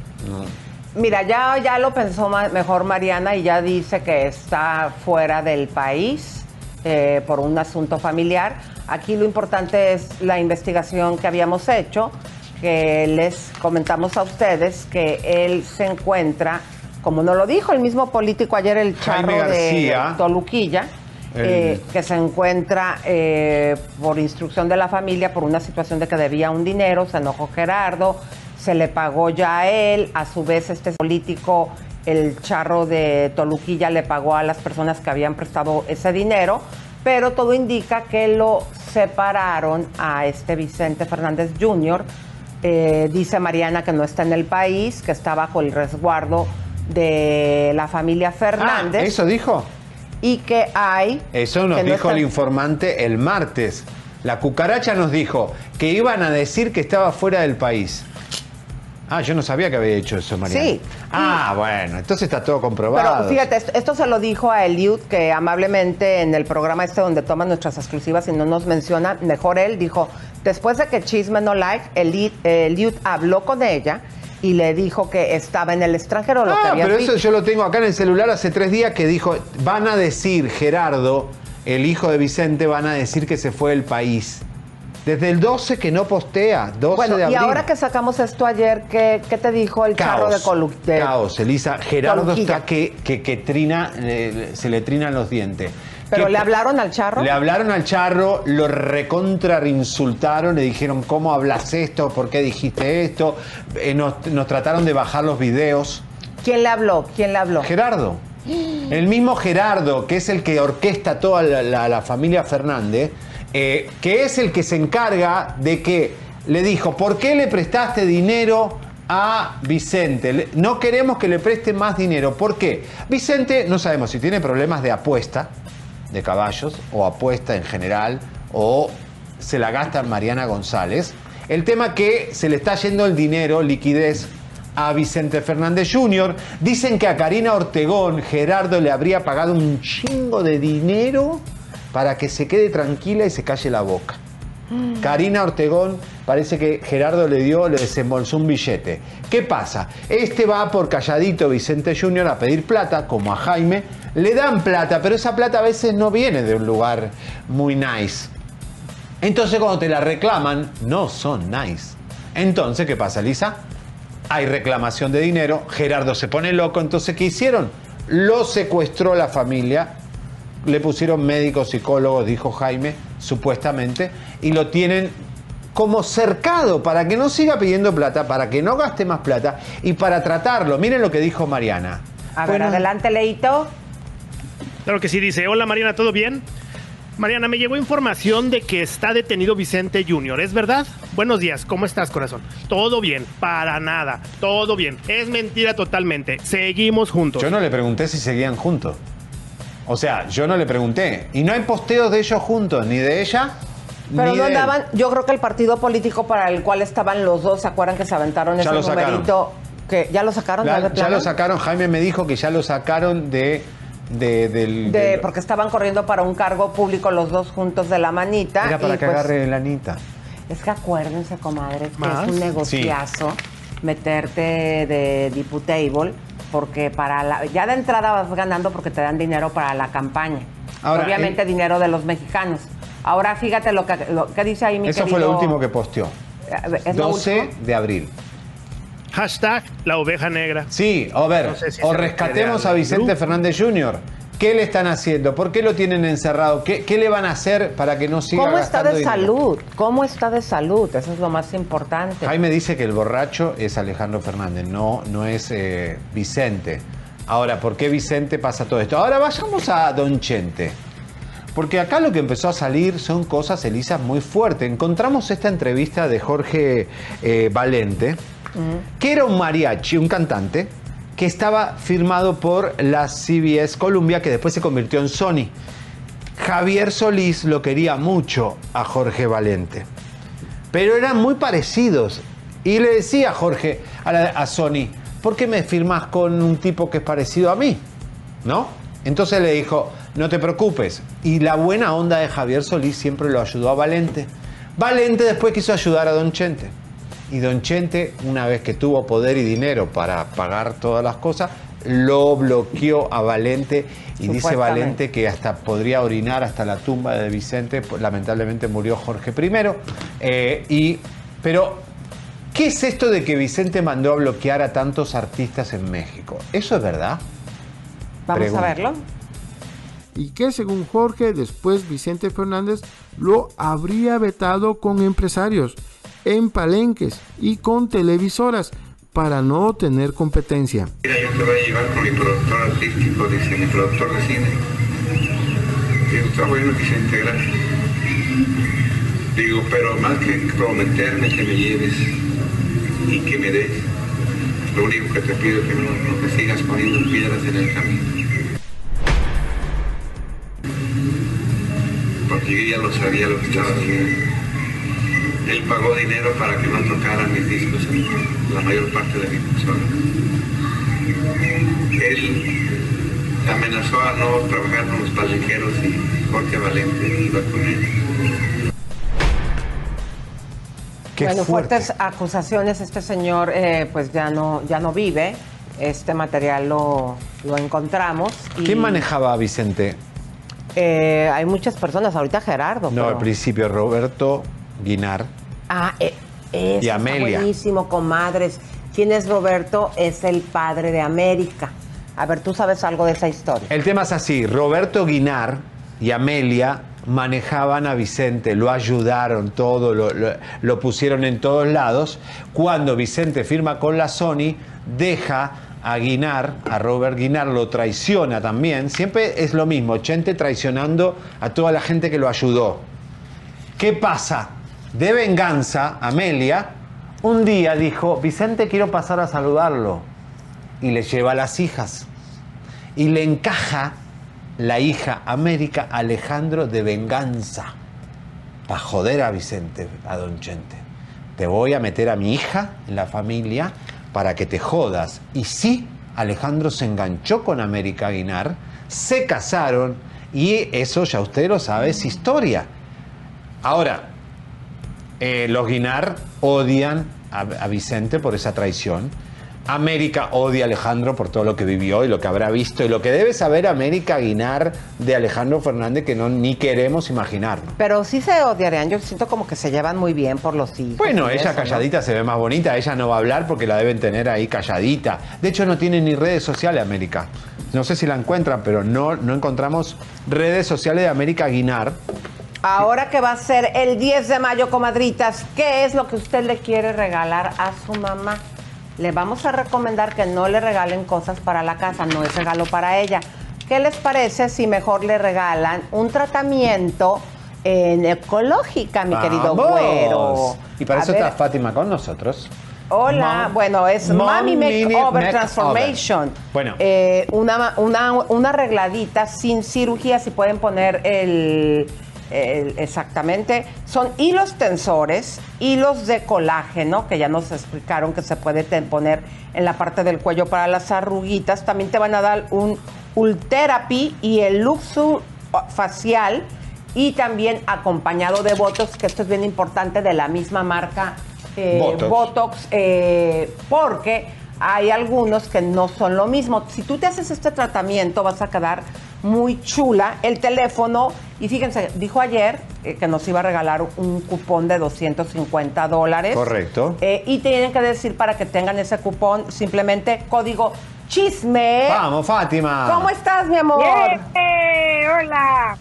Mira, ya, ya lo pensó mejor Mariana y ya dice que está fuera del país eh, por un asunto familiar. Aquí lo importante es la investigación que habíamos hecho, que les comentamos a ustedes que él se encuentra, como nos lo dijo el mismo político ayer, el charro de. Toluquilla, El- eh, que se encuentra eh, por instrucción de la familia por una situación de que debía un dinero, se enojó Gerardo, se le pagó ya a él, a su vez este político, el charro de Toluquilla, le pagó a las personas que habían prestado ese dinero, pero todo indica que lo separaron a este Vicente Fernández Jr. Eh, dice Mariana que no está en el país, que está bajo el resguardo de la familia Fernández. Ah, ¿Eso dijo? Y que hay... Eso nos no dijo está- el informante el martes. La cucaracha nos dijo que iban a decir que estaba fuera del país. Ah, yo no sabía que había hecho eso, Mariana. Sí. Ah, bueno, entonces está todo comprobado. Pero fíjate, esto, esto se lo dijo a Eliud, que amablemente en el programa este donde toma nuestras exclusivas y no nos menciona, mejor él dijo, después de que Chisme no like, Eliud, Eliud habló con ella y le dijo que estaba en el extranjero, lo que Ah, había pero eso yo lo tengo acá en el celular hace tres días que dijo, van a decir, Gerardo, el hijo de Vicente, van a decir que se fue del país. Desde el 12 que no postea, 12 Bueno, de y abril. ahora que sacamos esto ayer, ¿qué, qué te dijo el charro de Colu? de- Caos, Elisa. Gerardo Coluquilla? está que, que, que trina, se le trinan los dientes. ¿Pero ¿Qué le hablaron al charro? Le hablaron al charro, lo recontra insultaron, le dijeron cómo hablas esto, por qué dijiste esto, Eh, nos, nos trataron de bajar los videos. ¿Quién le habló? ¿Quién le habló? Gerardo. El mismo Gerardo, que es el que orquesta toda la, la- la familia Fernández, eh, que es el que se encarga de que le dijo, ¿por qué le prestaste dinero a Vicente? No queremos que le preste más dinero. ¿Por qué? Vicente, no sabemos si tiene problemas de apuesta de caballos o apuesta en general o se la gasta Mariana González. El tema que se le está yendo el dinero, liquidez, a Vicente Fernández Jr. Dicen que a Karina Ortegón Gerardo le habría pagado un chingo de dinero para que se quede tranquila y se calle la boca. Karina Ortegón parece que Gerardo le dio, le desembolsó un billete. ¿Qué pasa? Este va por calladito Vicente Jr. a pedir plata, como a Jaime. Le dan plata, pero esa plata a veces no viene de un lugar muy nice. Entonces cuando te la reclaman, no son nice. Entonces, ¿qué pasa, Lisa? Hay reclamación de dinero, Gerardo se pone loco, entonces ¿qué hicieron? Lo secuestró la familia, le pusieron médicos, psicólogos, dijo Jaime, supuestamente, y lo tienen como cercado para que no siga pidiendo plata, para que no gaste más plata y para tratarlo. Miren lo que dijo Mariana. A ver, adelante, Leito. Claro que sí, dice, hola Mariana, ¿todo bien? Mariana, me llegó información de que está detenido Vicente Jr., ¿es verdad? Buenos días, ¿cómo estás, corazón? Todo bien, para nada, todo bien. Es mentira totalmente. Seguimos juntos. Yo no le pregunté si seguían juntos. O sea, yo no le pregunté. Y no hay posteos de ellos juntos, ni de ella. Pero ni no de él. andaban, yo creo que el partido político para el cual estaban los dos, ¿se acuerdan que se aventaron Ya ese lo numerito? Que ya lo sacaron, La- ya de ya plano? lo sacaron, Jaime me dijo que ya lo sacaron de, de- del... De- del- porque estaban corriendo para un cargo público los dos juntos de la manita. Era para y que pues, agarre la anita. Es que acuérdense, comadres, que es un negociazo meterte de diputable, porque para la, ya de entrada vas ganando porque te dan dinero para la campaña. Ahora, Obviamente eh, dinero de los mexicanos. Ahora fíjate lo que, lo que dice ahí mi Eso fue lo último que posteó. ¿Es lo 12 último? de abril. Hashtag la oveja negra. Sí, a ver, No sé si o rescatemos a Vicente. Fernández Jr. ¿Qué le están haciendo? ¿Por qué lo tienen encerrado? ¿Qué, qué le van a hacer para que no siga ¿Cómo está de dinero? salud? ¿Cómo está de salud? Eso es lo más importante. Jaime dice que el borracho es Alejandro Fernández, no, no es eh, Vicente. Ahora, ¿por qué Vicente pasa todo esto? Ahora vayamos a Don Chente. Porque acá lo que empezó a salir son cosas, Elisa, muy fuertes. Encontramos esta entrevista de Jorge eh, Valente, que era un mariachi, un cantante, que estaba firmado por la CBS Columbia, que después se convirtió en Sony. Javier Solís lo quería mucho a Jorge Valente pero eran muy parecidos. Y le decía a Jorge, a, a Sony, ¿por qué me firmas con un tipo que es parecido a mí? ¿No? Entonces le dijo, no te preocupes. Y la buena onda de Javier Solís siempre lo ayudó a Valente. Valente después quiso ayudar a Don Chente. Y Don Chente, una vez que tuvo poder y dinero para pagar todas las cosas, lo bloqueó a Valente y dice. Valente que hasta podría orinar hasta la tumba de Vicente. Lamentablemente murió Jorge I. Eh, y, pero, ¿qué es esto de que Vicente mandó a bloquear a tantos artistas en México? ¿Eso es verdad? Vamos Pregunta. a verlo. y que según Jorge después Vicente Fernández lo habría vetado con empresarios, en palenques y con televisoras para no tener competencia. Mira, yo te voy a llevar con mi productor artístico, dice mi productor de cine. Digo, está bueno, Vicente, gracias. Digo, pero más que prometerme que me lleves y que me des, lo único que te pido es que no, no te sigas poniendo piedras en el camino. Porque yo ya lo sabía lo que estaba haciendo. Él pagó dinero para que no tocaran mis discos en la mayor parte de mi persona. Él amenazó a no trabajar con los palenqueros y Jorge Valente iba con él. bueno, fuertes acusaciones. Este señor, eh, pues ya no, ya no vive. Este material lo, lo encontramos. y, ¿Quién manejaba a Vicente? eh, hay muchas personas. Ahorita Gerardo. No, pero- al principio Roberto Guinar. Ah, eh, eso Y está Amelia. buenísimo, comadres. ¿Quién es Roberto? Es el padre de América. A ver, ¿tú sabes algo de esa historia? El tema es así, Roberto Guinar y Amelia manejaban a Vicente, lo ayudaron todo, lo, lo- lo pusieron en todos lados. Cuando Vicente firma con la Sony, deja a Guinar, a Robert Guinar, lo traiciona también. Siempre es lo mismo, Chente traicionando a toda la gente que lo ayudó. ¿Qué pasa? De venganza, Amelia un día dijo, Vicente, quiero pasar a saludarlo. Y le lleva a las hijas. Y le encaja la hija América Alejandro de venganza. Para joder a Vicente, a Don Chente. Te voy a meter a mi hija en la familia para que te jodas. Y sí, Alejandro se enganchó con América Aguinar, se casaron y eso ya usted lo sabe, es historia. Ahora, eh, los Guinar odian a, a Vicente por esa traición. América odia a Alejandro por todo lo que vivió y lo que habrá visto y lo que debe saber América Guinar de Alejandro Fernández que no ni queremos imaginar. Pero sí se odiarían. Yo siento como que se llevan muy bien por los hijos. Bueno, ella eso, ¿no? calladita se ve más bonita, ella no va a hablar porque la deben tener ahí calladita. De hecho, no tiene ni redes sociales América. No sé si la encuentran, pero no, no encontramos redes sociales de América Guinar. Ahora que va a ser el 10 de mayo, comadritas, ¿qué es lo que usted le quiere regalar a su mamá? Le vamos a recomendar que no le regalen cosas para la casa, no es regalo para ella. ¿Qué les parece si mejor le regalan un tratamiento en ecológica, mi querido güero? Y para A eso ver, está Fátima con nosotros. Hola, Mom- bueno, es Mom Mami Makeover. Transformation. Bueno. Eh, una, una, una arregladita sin cirugía, si pueden poner el, exactamente. Son hilos tensores, hilos de colágeno, que ya nos explicaron que se puede poner en la parte del cuello para las arruguitas. También te van a dar un Ultherapy y el Luxur facial y también acompañado de Botox, que esto es bien importante, de la misma marca eh, Botox. Botox, eh, porque hay algunos que no son lo mismo. Si tú te haces este tratamiento vas a quedar muy chula. El teléfono, y fíjense, dijo ayer eh, que nos iba a regalar un cupón de 250 dólares. Correcto. Eh, y tienen que decir para que tengan ese cupón simplemente código chisme. Vamos, Fátima. ¿Cómo estás, mi amor? hola.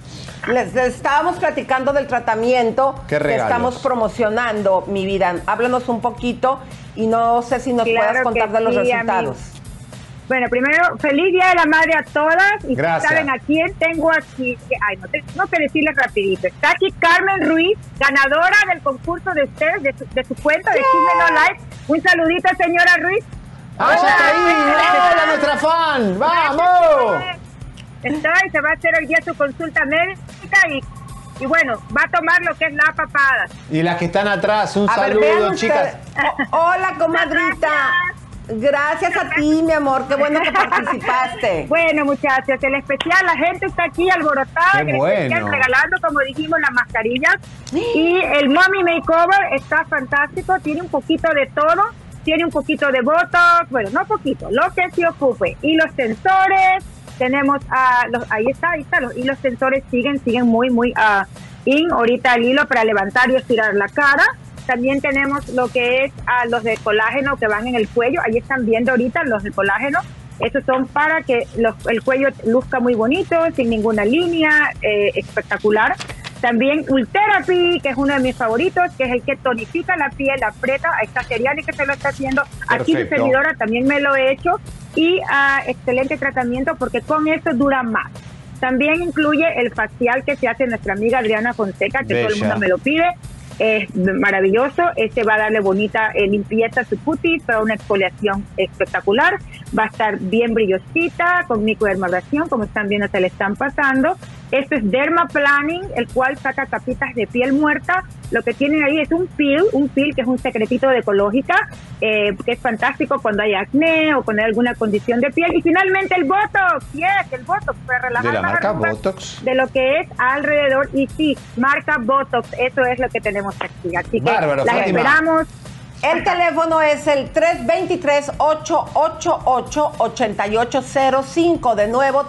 Les, les estábamos platicando del tratamiento ¿Qué que estamos promocionando, mi vida. Háblanos un poquito y no sé si nos Claro puedas contar de los sí, resultados. amigos. Bueno, primero, feliz Día de la Madre a todas. Y Gracias. saben a quién tengo aquí. Ay, no tengo que decirles rapidito. Está aquí Carmen Ruiz, ganadora del concurso de ustedes, de su, de su cuenta de Chisme No Live. Un saludito, señora Ruiz. ¡Ah, ya está ahí! ¡Hola, nuestra fan! ¡Vamos! Está y se va a hacer hoy día su consulta médica y, y bueno, va a tomar lo que es la papada. Y las que están atrás, un A saludo, chicas. hola, comadrita. Gracias a ti, mi amor. Qué bueno que participaste. Bueno, muchachos, el especial, la gente está aquí alborotada, Qué bueno. regalando, como dijimos, las mascarillas. Y el Mommy Makeover está fantástico, tiene un poquito de todo, tiene un poquito de botox, bueno, no poquito, lo que se ocupe. Y los sensores, tenemos, a los, ahí está, ahí está, los, y los sensores siguen, siguen muy, muy ah, in. Ahorita el hilo para levantar y estirar la cara. También tenemos lo que es a los de colágeno que van en el cuello. Ahí están viendo ahorita los de colágeno. Esos son para que los- el cuello luzca muy bonito, sin ninguna línea, eh, espectacular. También Ultherapy, que es uno de mis favoritos, que es el que tonifica la piel, aprieta. Ahí está Seriani que se lo está haciendo. Aquí mi Perfecto. servidora también me lo he hecho. Y ah, excelente tratamiento porque con esto dura más. También incluye el facial que se hace nuestra amiga Adriana Fonseca, que todo el Bella. mundo me lo pide. Es maravilloso. Este va a darle bonita eh, limpieza a su cutis para una exfoliación espectacular. Va a estar bien brillosita, con microdermabrasión, como están viendo, se le están pasando. Esto es Derma Planning, el cual saca capitas de piel muerta. Lo que tienen ahí es un peel, un peel que es un secretito de ecológica, eh, que es fantástico cuando hay acné o cuando hay alguna condición de piel. Y finalmente el Botox, yes, el Botox para relajar De la marca Botox. de lo que es alrededor. Y sí, marca Botox, eso es lo que tenemos aquí. Así que Bárbaro, las Fátima. esperamos. El teléfono es el 323-888-8805. De nuevo,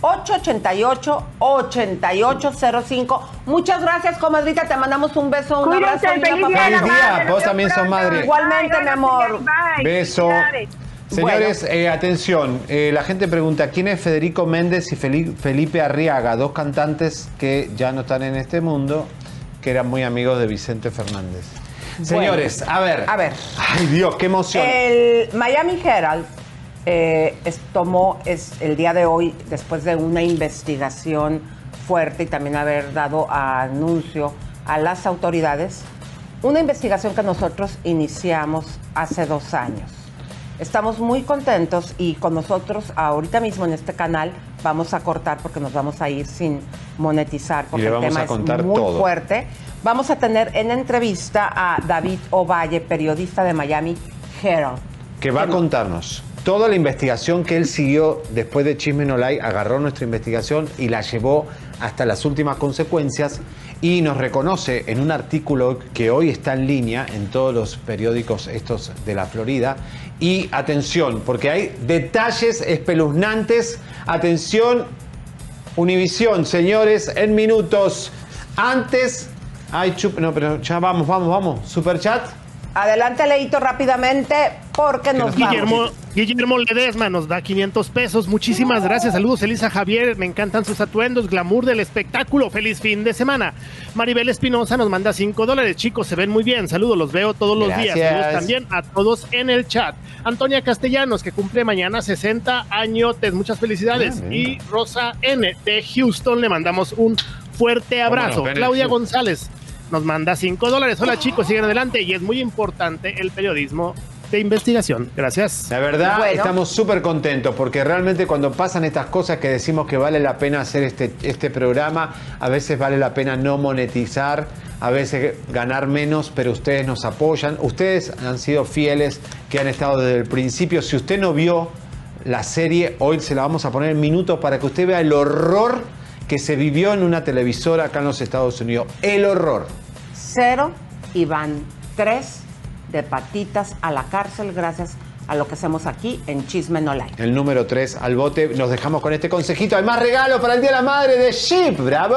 323-888-8805. Muchas gracias, comadrita. Te mandamos un beso, un Cuídense, abrazo y feliz una día. Feliz día, vos también sos madre. Igualmente, mi amor. Beso. Señores, eh, atención, eh, la gente pregunta, ¿quién es Federico Méndez y Feli- Felipe Arriaga? Dos cantantes que ya no están en este mundo, que eran muy amigos de Vicente Fernández. Señores, a ver. A ver. Ay Dios, qué emoción. El Miami Herald eh, es- tomó es, el día de hoy, después de una investigación fuerte y también haber dado anuncio a las autoridades, una investigación que nosotros iniciamos hace dos años. Estamos muy contentos y con nosotros ahorita mismo en este canal vamos a cortar porque nos vamos a ir sin monetizar porque el tema es muy todo. fuerte. Vamos a tener en entrevista a David Ovalle, periodista de Miami Herald. que va a contarnos toda la investigación que él siguió después de Chisme No agarró nuestra investigación y la llevó hasta las últimas consecuencias y nos reconoce en un artículo que hoy está en línea en todos los periódicos estos de la Florida. Y atención, porque hay detalles espeluznantes. Atención, Univisión, señores, en minutos. Antes, hay chup, no, pero ya vamos, vamos, vamos. Superchat. Adelante, Leito, rápidamente, porque nos Guillermo, vamos. Guillermo Ledesma nos da 500 pesos. Muchísimas gracias. Saludos, Elisa Javier. Me encantan sus atuendos. Glamour del espectáculo. Feliz fin de semana. Maribel Espinosa nos manda 5 dólares. Chicos, se ven muy bien. Saludos, los veo todos los días. Saludos también a todos en el chat. Antonia Castellanos, que cumple mañana 60 añotes. Muchas felicidades. Y Rosa N. de Houston, le mandamos un fuerte abrazo. Claudia. González nos manda 5 dólares. Hola chicos, siguen adelante. Y es muy importante el periodismo de investigación. Gracias. La verdad, Bueno. estamos súper contentos porque realmente cuando pasan estas cosas que decimos que vale la pena hacer este, este programa, a veces vale la pena no monetizar, a veces ganar menos, pero ustedes nos apoyan. Ustedes han sido fieles, que han estado desde el principio. Si usted no vio la serie, hoy se la vamos a poner en minutos para que usted vea el horror que se vivió en una televisora acá en los Estados Unidos. El horror. Cero y van tres de patitas a la cárcel gracias a lo que hacemos aquí en Chisme No Like. El número 3 al bote. Nos dejamos con este consejito. Hay más regalos para el Día de la Madre de Ship. ¡Bravo!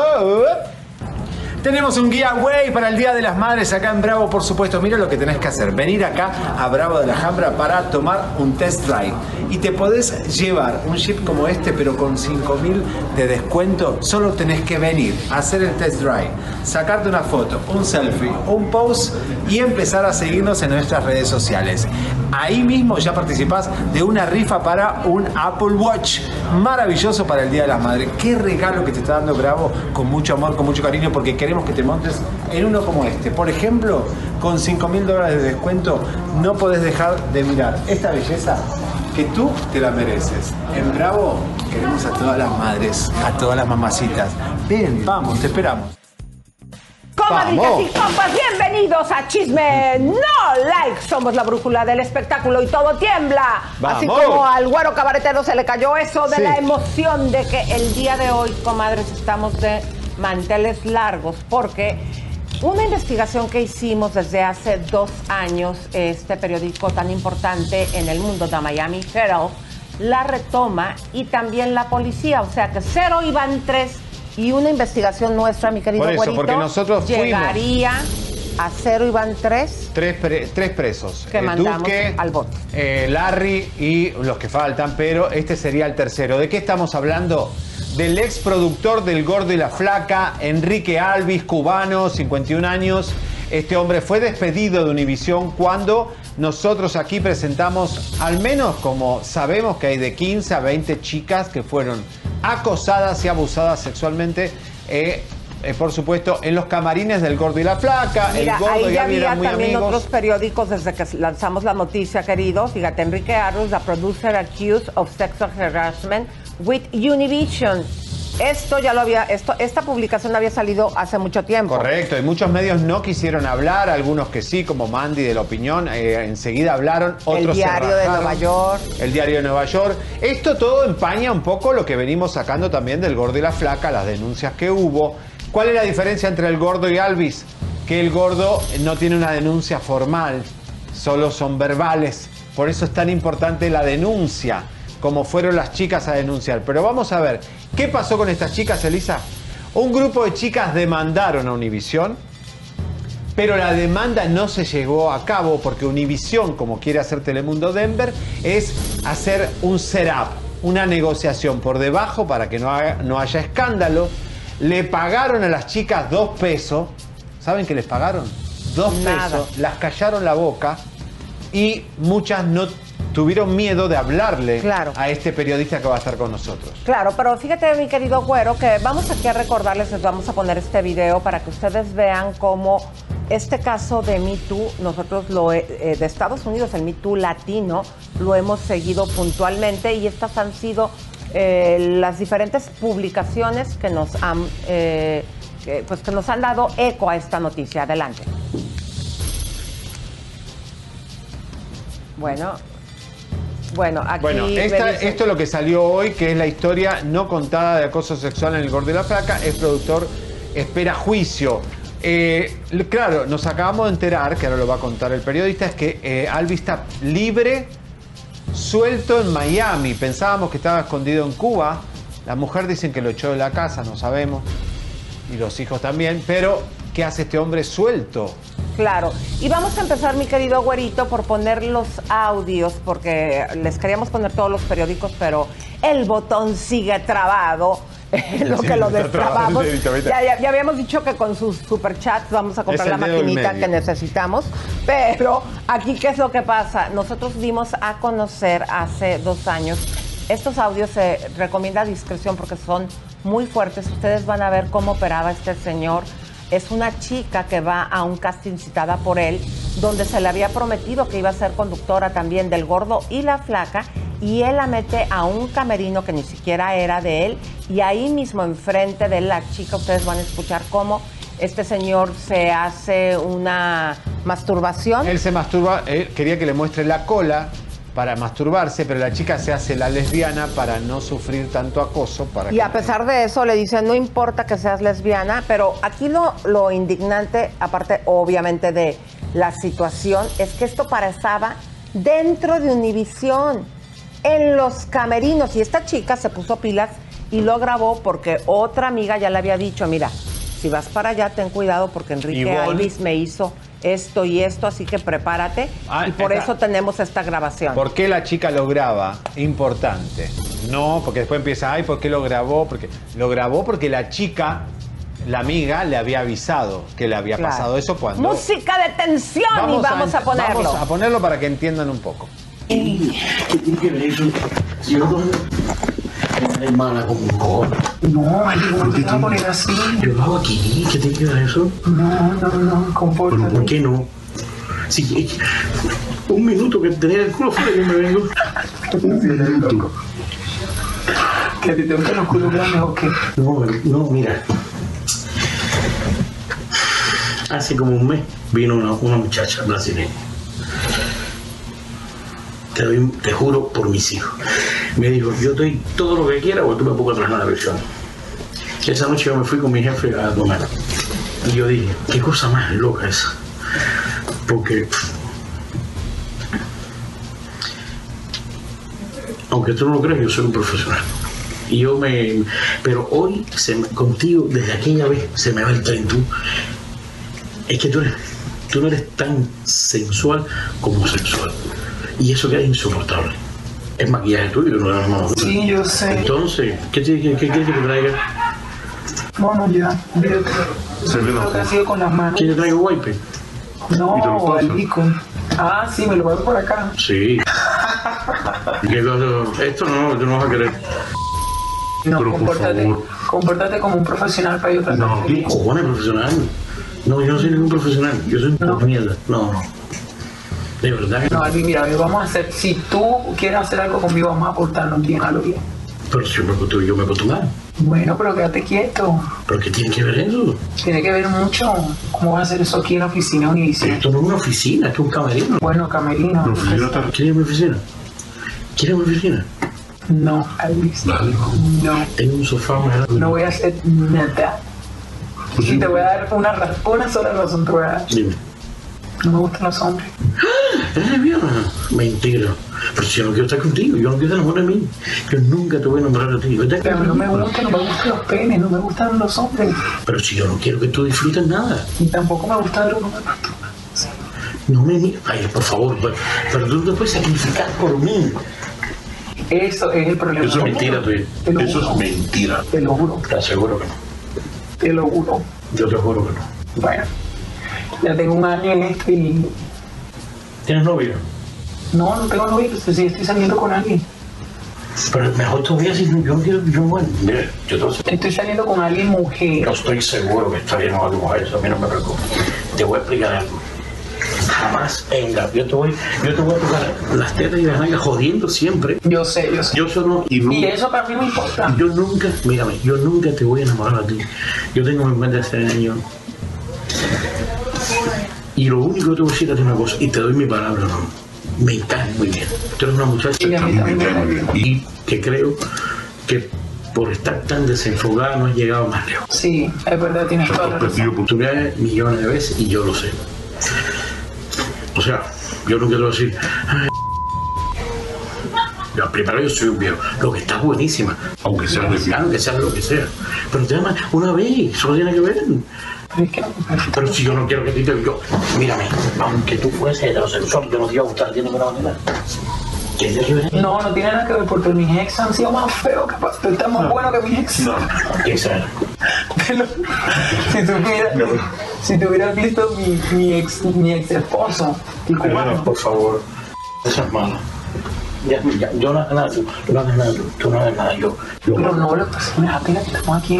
Tenemos un giveaway para el Día de las Madres acá en Bravo, por supuesto. Mira lo que tenés que hacer. Venir acá a Bravo de la Jambra para tomar un test drive. Y te podés llevar un chip como este, pero con 5000 de descuento. Solo tenés que venir a hacer el test drive, sacarte una foto, un selfie, un post y empezar a seguirnos en nuestras redes sociales. Ahí mismo ya participás de una rifa para un Apple Watch. Maravilloso para el Día de las Madres. Qué regalo que te está dando Bravo con mucho amor, con mucho cariño, porque queremos que te montes en uno como este. Por ejemplo, con 5 mil dólares de descuento, no podés dejar de mirar esta belleza que tú te la mereces. En Bravo queremos a todas las madres, a todas las mamacitas. Ven, vamos, te esperamos. Comadritas y compas, bienvenidos a Chisme No Like. Somos la brújula del espectáculo y todo tiembla. Así como al güero cabaretero se le cayó eso de Sí. la emoción de que el día de hoy, comadres, estamos de manteles largos porque una investigación que hicimos desde hace dos años, este periódico tan importante en el mundo, de Miami Herald, la retoma y también la policía. O sea que cero iban tres y una investigación nuestra, mi querido Por eso, güerito, porque nosotros fuimos. llegaría a cero iban tres. Tres, pre- tres presos. Que mandamos Duque, al bote. eh, Larry y los que faltan, pero este sería el tercero. ¿De qué estamos hablando? Del ex productor del Gordo y la Flaca, Enrique Alvis, cubano, 51 años. Este hombre fue despedido de Univisión cuando nosotros aquí presentamos, al menos como sabemos que hay de 15 a 20 chicas que fueron acosadas y abusadas sexualmente. eh, eh, por supuesto, en los camarines del gordo y la flaca. Mira, el gordo ahí y ya había muy también amigos. otros periódicos desde que lanzamos la noticia, querido. Fíjate, Enrique Arros, la producer accused of sexual harassment with Univision. Esto ya lo había, esto, esta publicación había salido hace mucho tiempo. Correcto, y muchos medios no quisieron hablar, algunos que sí, como Mandy de la Opinión, eh, enseguida hablaron, otros se Diario de rajaron. Nueva York. El Diario de Nueva York. Esto todo empaña un poco lo que venimos sacando también del gordo y la flaca, las denuncias que hubo. ¿Cuál es la diferencia entre el gordo y Alvis? Que el gordo no tiene una denuncia formal, solo son verbales. Por eso es tan importante la denuncia, como fueron las chicas a denunciar. Pero vamos a ver, ¿qué pasó con estas chicas, Elisa? Un grupo de chicas demandaron a Univisión, pero la demanda no se llegó a cabo porque Univisión, como quiere hacer Telemundo Denver, es hacer un setup, una negociación por debajo para que no, haga- no haya escándalo. Le pagaron a las chicas dos pesos. ¿Saben qué les pagaron? Dos Nada. pesos. Las callaron la boca y muchas no tuvieron miedo de hablarle a este periodista que va a estar con nosotros. Claro, pero fíjate, mi querido Güero, que vamos aquí a recordarles, les vamos a poner este video para que ustedes vean cómo este caso de Me Too, nosotros lo eh, de Estados Unidos, el Me Too latino, lo hemos seguido puntualmente y estas han sido eh, las diferentes publicaciones que nos han, eh, que, pues que nos han dado eco a esta noticia. Adelante. Bueno, bueno, aquí Bueno, esta- esto es lo que salió hoy, que es la historia no contada de acoso sexual en el Gordo y la Flaca. El productor espera juicio. Eh, claro, nos acabamos de enterar, que ahora lo va a contar el periodista, es que eh, Albi está libre, suelto en Miami. Pensábamos que estaba escondido en Cuba. La mujer dicen que lo echó de la casa, no sabemos. Y los hijos también. Pero, ¿qué hace este hombre suelto? Claro. Y vamos a empezar, mi querido güerito, por poner los audios, porque les queríamos poner todos los periódicos, pero el botón sigue trabado. lo Sí, que lo destrabamos. Ya, ya- ya habíamos dicho que con sus superchats vamos a comprar la maquinita que necesitamos. Pero aquí, ¿qué es lo que pasa? Nosotros dimos a conocer hace dos años. Estos audios se recomienda discreción porque son muy fuertes. Ustedes van a ver cómo operaba este señor. Es una chica que va a un casting citada por él, donde se le había prometido que iba a ser conductora también del gordo y la flaca, y él la mete a un camerino que ni siquiera era de él, y ahí mismo enfrente de la chica ustedes van a escuchar cómo este señor se hace una masturbación. Él se masturba, él quería que le muestre la cola para masturbarse, pero la chica se hace la lesbiana para no sufrir tanto acoso. Para Y que- a pesar de eso le dice, no importa que seas lesbiana, pero aquí lo, lo indignante, aparte obviamente de la situación, es que esto pasaba dentro de Univisión, en los camerinos. Y esta chica se puso pilas y lo grabó porque otra amiga ya le había dicho, mira, si vas para allá, ten cuidado porque Enrique Ivonne. Alvis me hizo esto y esto, así que prepárate. Ah, y por eso tenemos esta grabación. ¿Por qué la chica lo graba? Importante. No, porque después empieza, ay, ¿por qué lo grabó? Porque lo grabó porque la chica, la amiga, le había avisado que le había Claro. pasado eso cuando. Música de tensión y vamos a, ponerlo. Vamos a ponerlo para que entiendan un poco. ¿Qué que ver eso? Yo no no te vas a poner así. Yo lo hago aquí. ¿Qué tiene que ver eso? No, no, no, compórtate. ¿Pero por qué no? Si, eh, un minuto que tener el culo fuera yo me vengo. ¿Que te gustan los culos grandes o qué? No, no, mira. Hace como un mes vino una, una muchacha brasileña. Te, juro por mis hijos. Me dijo, yo doy todo lo que quiera o tú me pongo atrás la versión. Esa noche yo me fui con mi jefe a tomar. Y yo dije, qué cosa más loca esa. Porque, aunque tú no lo creas, yo soy un profesional. Y yo me. Pero hoy, se contigo, desde aquella vez, se me va el tren. Tú, es que tú, eres, tú no eres tan sensual como sexual. Y eso queda insoportable. Es maquillaje tuyo, no es más. Sí, yo sé. Entonces, ¿qué, te- qué, qué quieres que te traiga? No, no, ya. Que ha sido con las manos. ¿Qué te traigo wipe? No, el pico. Ah, sí, me lo voy por acá. Sí. ¿Qué cosa? Esto no, tú no vas a querer. No, Pero por compórtate, favor. compórtate como un profesional para yo No, ¿qué cojones profesional? No, yo no soy ningún profesional. Yo soy una mierda. No, no. De verdad que No, Alvin, mira, Alvin, vamos a hacer, si tú quieres hacer algo conmigo, vamos a portarnos bien, a lo bien. Pero si yo me porto, yo me porto mal. Bueno, pero quédate quieto. ¿Pero qué tiene que ver eso? Tiene que ver mucho cómo vas a hacer eso aquí en la oficina Univision. Esto no es una oficina, esto es un camerino. Bueno, camerino. ¿La oficina está- ¿Quieres mi oficina? ¿Quieres mi oficina? No, Alvis. Dale. No, Tengo un sofá más grande. no voy a hacer nada. Pues Y te voy a dar una, una sola razón te voy a dar. Dime. No me gustan los hombres. ¿Eres lesbiana? Mentira. Pero si yo no quiero estar contigo, yo no quiero enamorar de mí. Yo nunca te voy a enamorar de ti. Pero no me gustan, no me gustan los penes, no me gustan los hombres. Pero si yo no quiero que tú disfrutes nada. Y tampoco me gusta ver uno No me Ay, por favor, pero, pero tú te puedes sacrificar por mí. Eso es el problema. Eso es mentira, lo Eso juro. es mentira. Te lo juro. Te aseguro que no. Te lo juro. Yo te juro que no. Bueno, ya tengo un año en esto y ¿Tienes novio? no, no tengo novio, pues sí estoy saliendo con alguien. Pero mejor todavía si yo no quiero. Yo, bueno, mira, yo a decir- Estoy saliendo con alguien mujer. No estoy seguro que estaría con algo eso, a mí no me preocupa. Te voy a explicar algo. Jamás venga, yo te voy, yo te voy a tocar las tetas y las nalgas jodiendo siempre. Yo sé, yo sé. Yo solo y, nunca- Y eso para mí no importa. Yo nunca, mírame, yo nunca te voy a enamorar a ti. Yo tengo 56 años. Y lo único que te voy a decir es una cosa, y te doy mi palabra, no. Me caes muy bien. Tú eres una muchacha Sí, también me caes bien. y que creo que por estar tan desenfocada no has llegado más lejos. Sí, es verdad, tienes toda la Has razón. perdido oportunidades millones de veces y yo lo sé. O sea, yo no quiero decir. "Ay, yo, primero yo soy un viejo. Lo que está es buenísima. Aunque sea aunque sea lo que sea. Pero te llamas una vez, eso tiene que ver. Pero si yo no quiero que te yo, mírame, aunque tú fueses heterosexual, yo no te iba a gustar, tiene que manera. ¿Qué? No, no tiene nada que ver porque mis ex han sido más feos que tú estás más bueno que mis ex. No, era. Pero, si tú hubieras, si tú hubieras visto mi, mi ex mi ex esposo, el cubano, por favor, eso es malo. Ya, ya, yo no hago nada, tú, tú no hagas nada, tú, tú no hagas nada, yo. yo pero no lo pues, fíjate que estamos aquí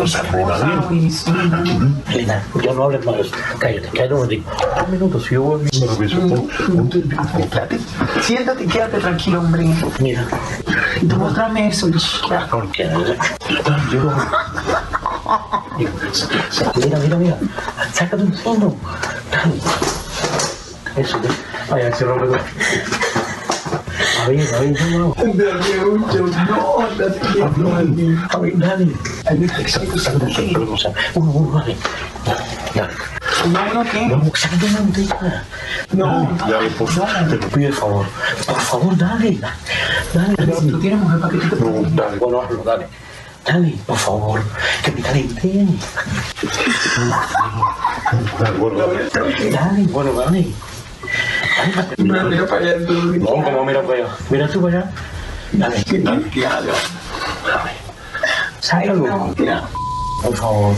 sí, no. Elena, yo no hables más. Cállate, cállate un momentito. Un minuto, si yo voy Quédate, siéntate quédate tranquilo, hombre. Mira. Y tú mostrame eso, ya. Porque yo. Mira, mira, mira. Sácate un fondo. Eso. Vaya, se rompe todo. A ver, a ver, no hago. No, Alvin. A ver, dale. Sácate, sácate un fondo. Uno, uno, dale. Dale. No, no, ¿qué? No, botella. No, Dale, por favor. Te lo pido de favor. Por favor, dale. Dale. Tú tienes mujer para que te No, dale, bueno, hazlo, dale. Dale, por favor, que me caliente. Dale, bueno, dale. No, mira para allá, tú. No, como mira para allá. Mira tú para allá. Dale, dale. Dale. Sácalo. Mira, por favor.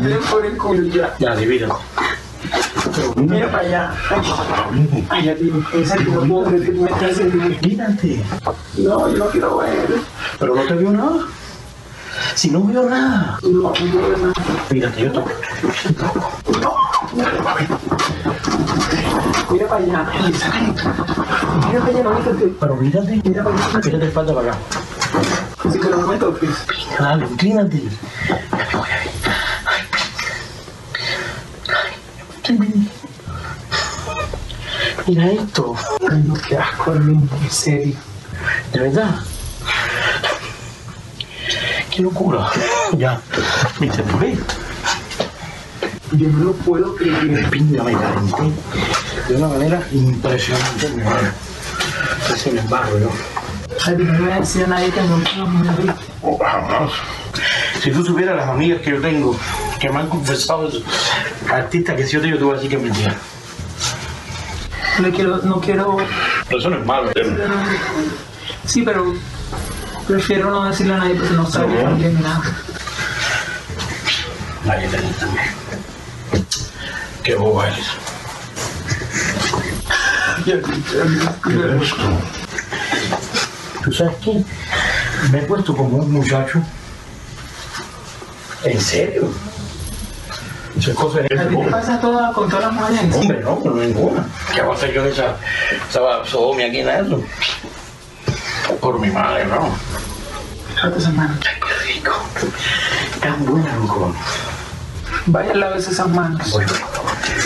Tienes por el culo ya. Ya. Mira para allá. Tío, estás. Quítate. No, yo no quiero ver. Pero no te vio nada. Si no veo nada. No, no quiero ver nada. Mírate, yo toco. Mira para allá. Ay. Mira para allá, no me toques. Pero mírate. Mira para allá. Mírate espalda para acá. Sí, pero no me toques. Dale, inclínate. Mira esto. Ay, no, qué asco, en serio. De verdad. Qué locura. Ya. ¿por qué? Yo no lo puedo creer. Pinga, me calenté de una manera impresionante. Casi me embarro yo. Alvin, no le voy a decir a nadie que no quiero morir. Oh, jamás. Si tú supieras las amigas que yo tengo que me han confesado eso, artistas que si yo te digo, tú vas a decir que mentira. No quiero, no quiero. Pero eso no es malo. ¿eh? Sí, pero prefiero no decirle a nadie porque no sabe ni nada. Nadie te también. Qué boba eres. ¿Qué es esto? ¿Tú sabes qué? Me he puesto como un muchacho ¿En serio? Eso es cosa de ¿A ti te pasa toda, con todas las mujeres? Hombre, no, no ninguna. ¿Qué voy a hacer yo de esa, esa sodomía aquí en eso? Por mi madre, no. Trata esas manos. Ay, qué rico. Tan buena, loco. Vaya a lavarse esas manos. Bueno,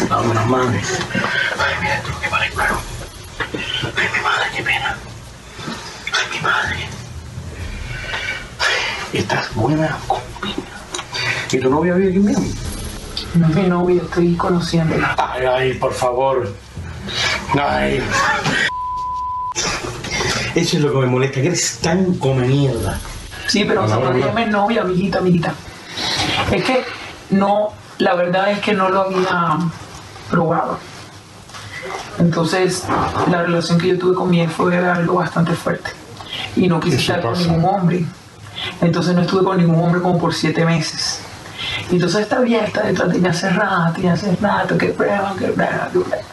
dame unas manos. Ay, mira esto, que vale claro. Ay, mi madre, qué pena. Ay, mi madre. Estás buena con. ¿Y tu novia vive aquí mismo? No es mi novia, estoy conociéndola. Ay, ay, por favor. Ay. Eso es lo que me molesta, que eres tan come mierda. Sí, pero No, no, no, novia, amiguita, amiguita. Es que no, la verdad es que no lo había probado. Entonces, la relación que yo tuve con mi ex fue algo bastante fuerte. Y no quise estar con ningún hombre. Entonces no estuve con ningún hombre como por siete meses. Y entonces esta vieja está detrás de mí hace rato y hace rato, que prueba, que prueba, que prueba.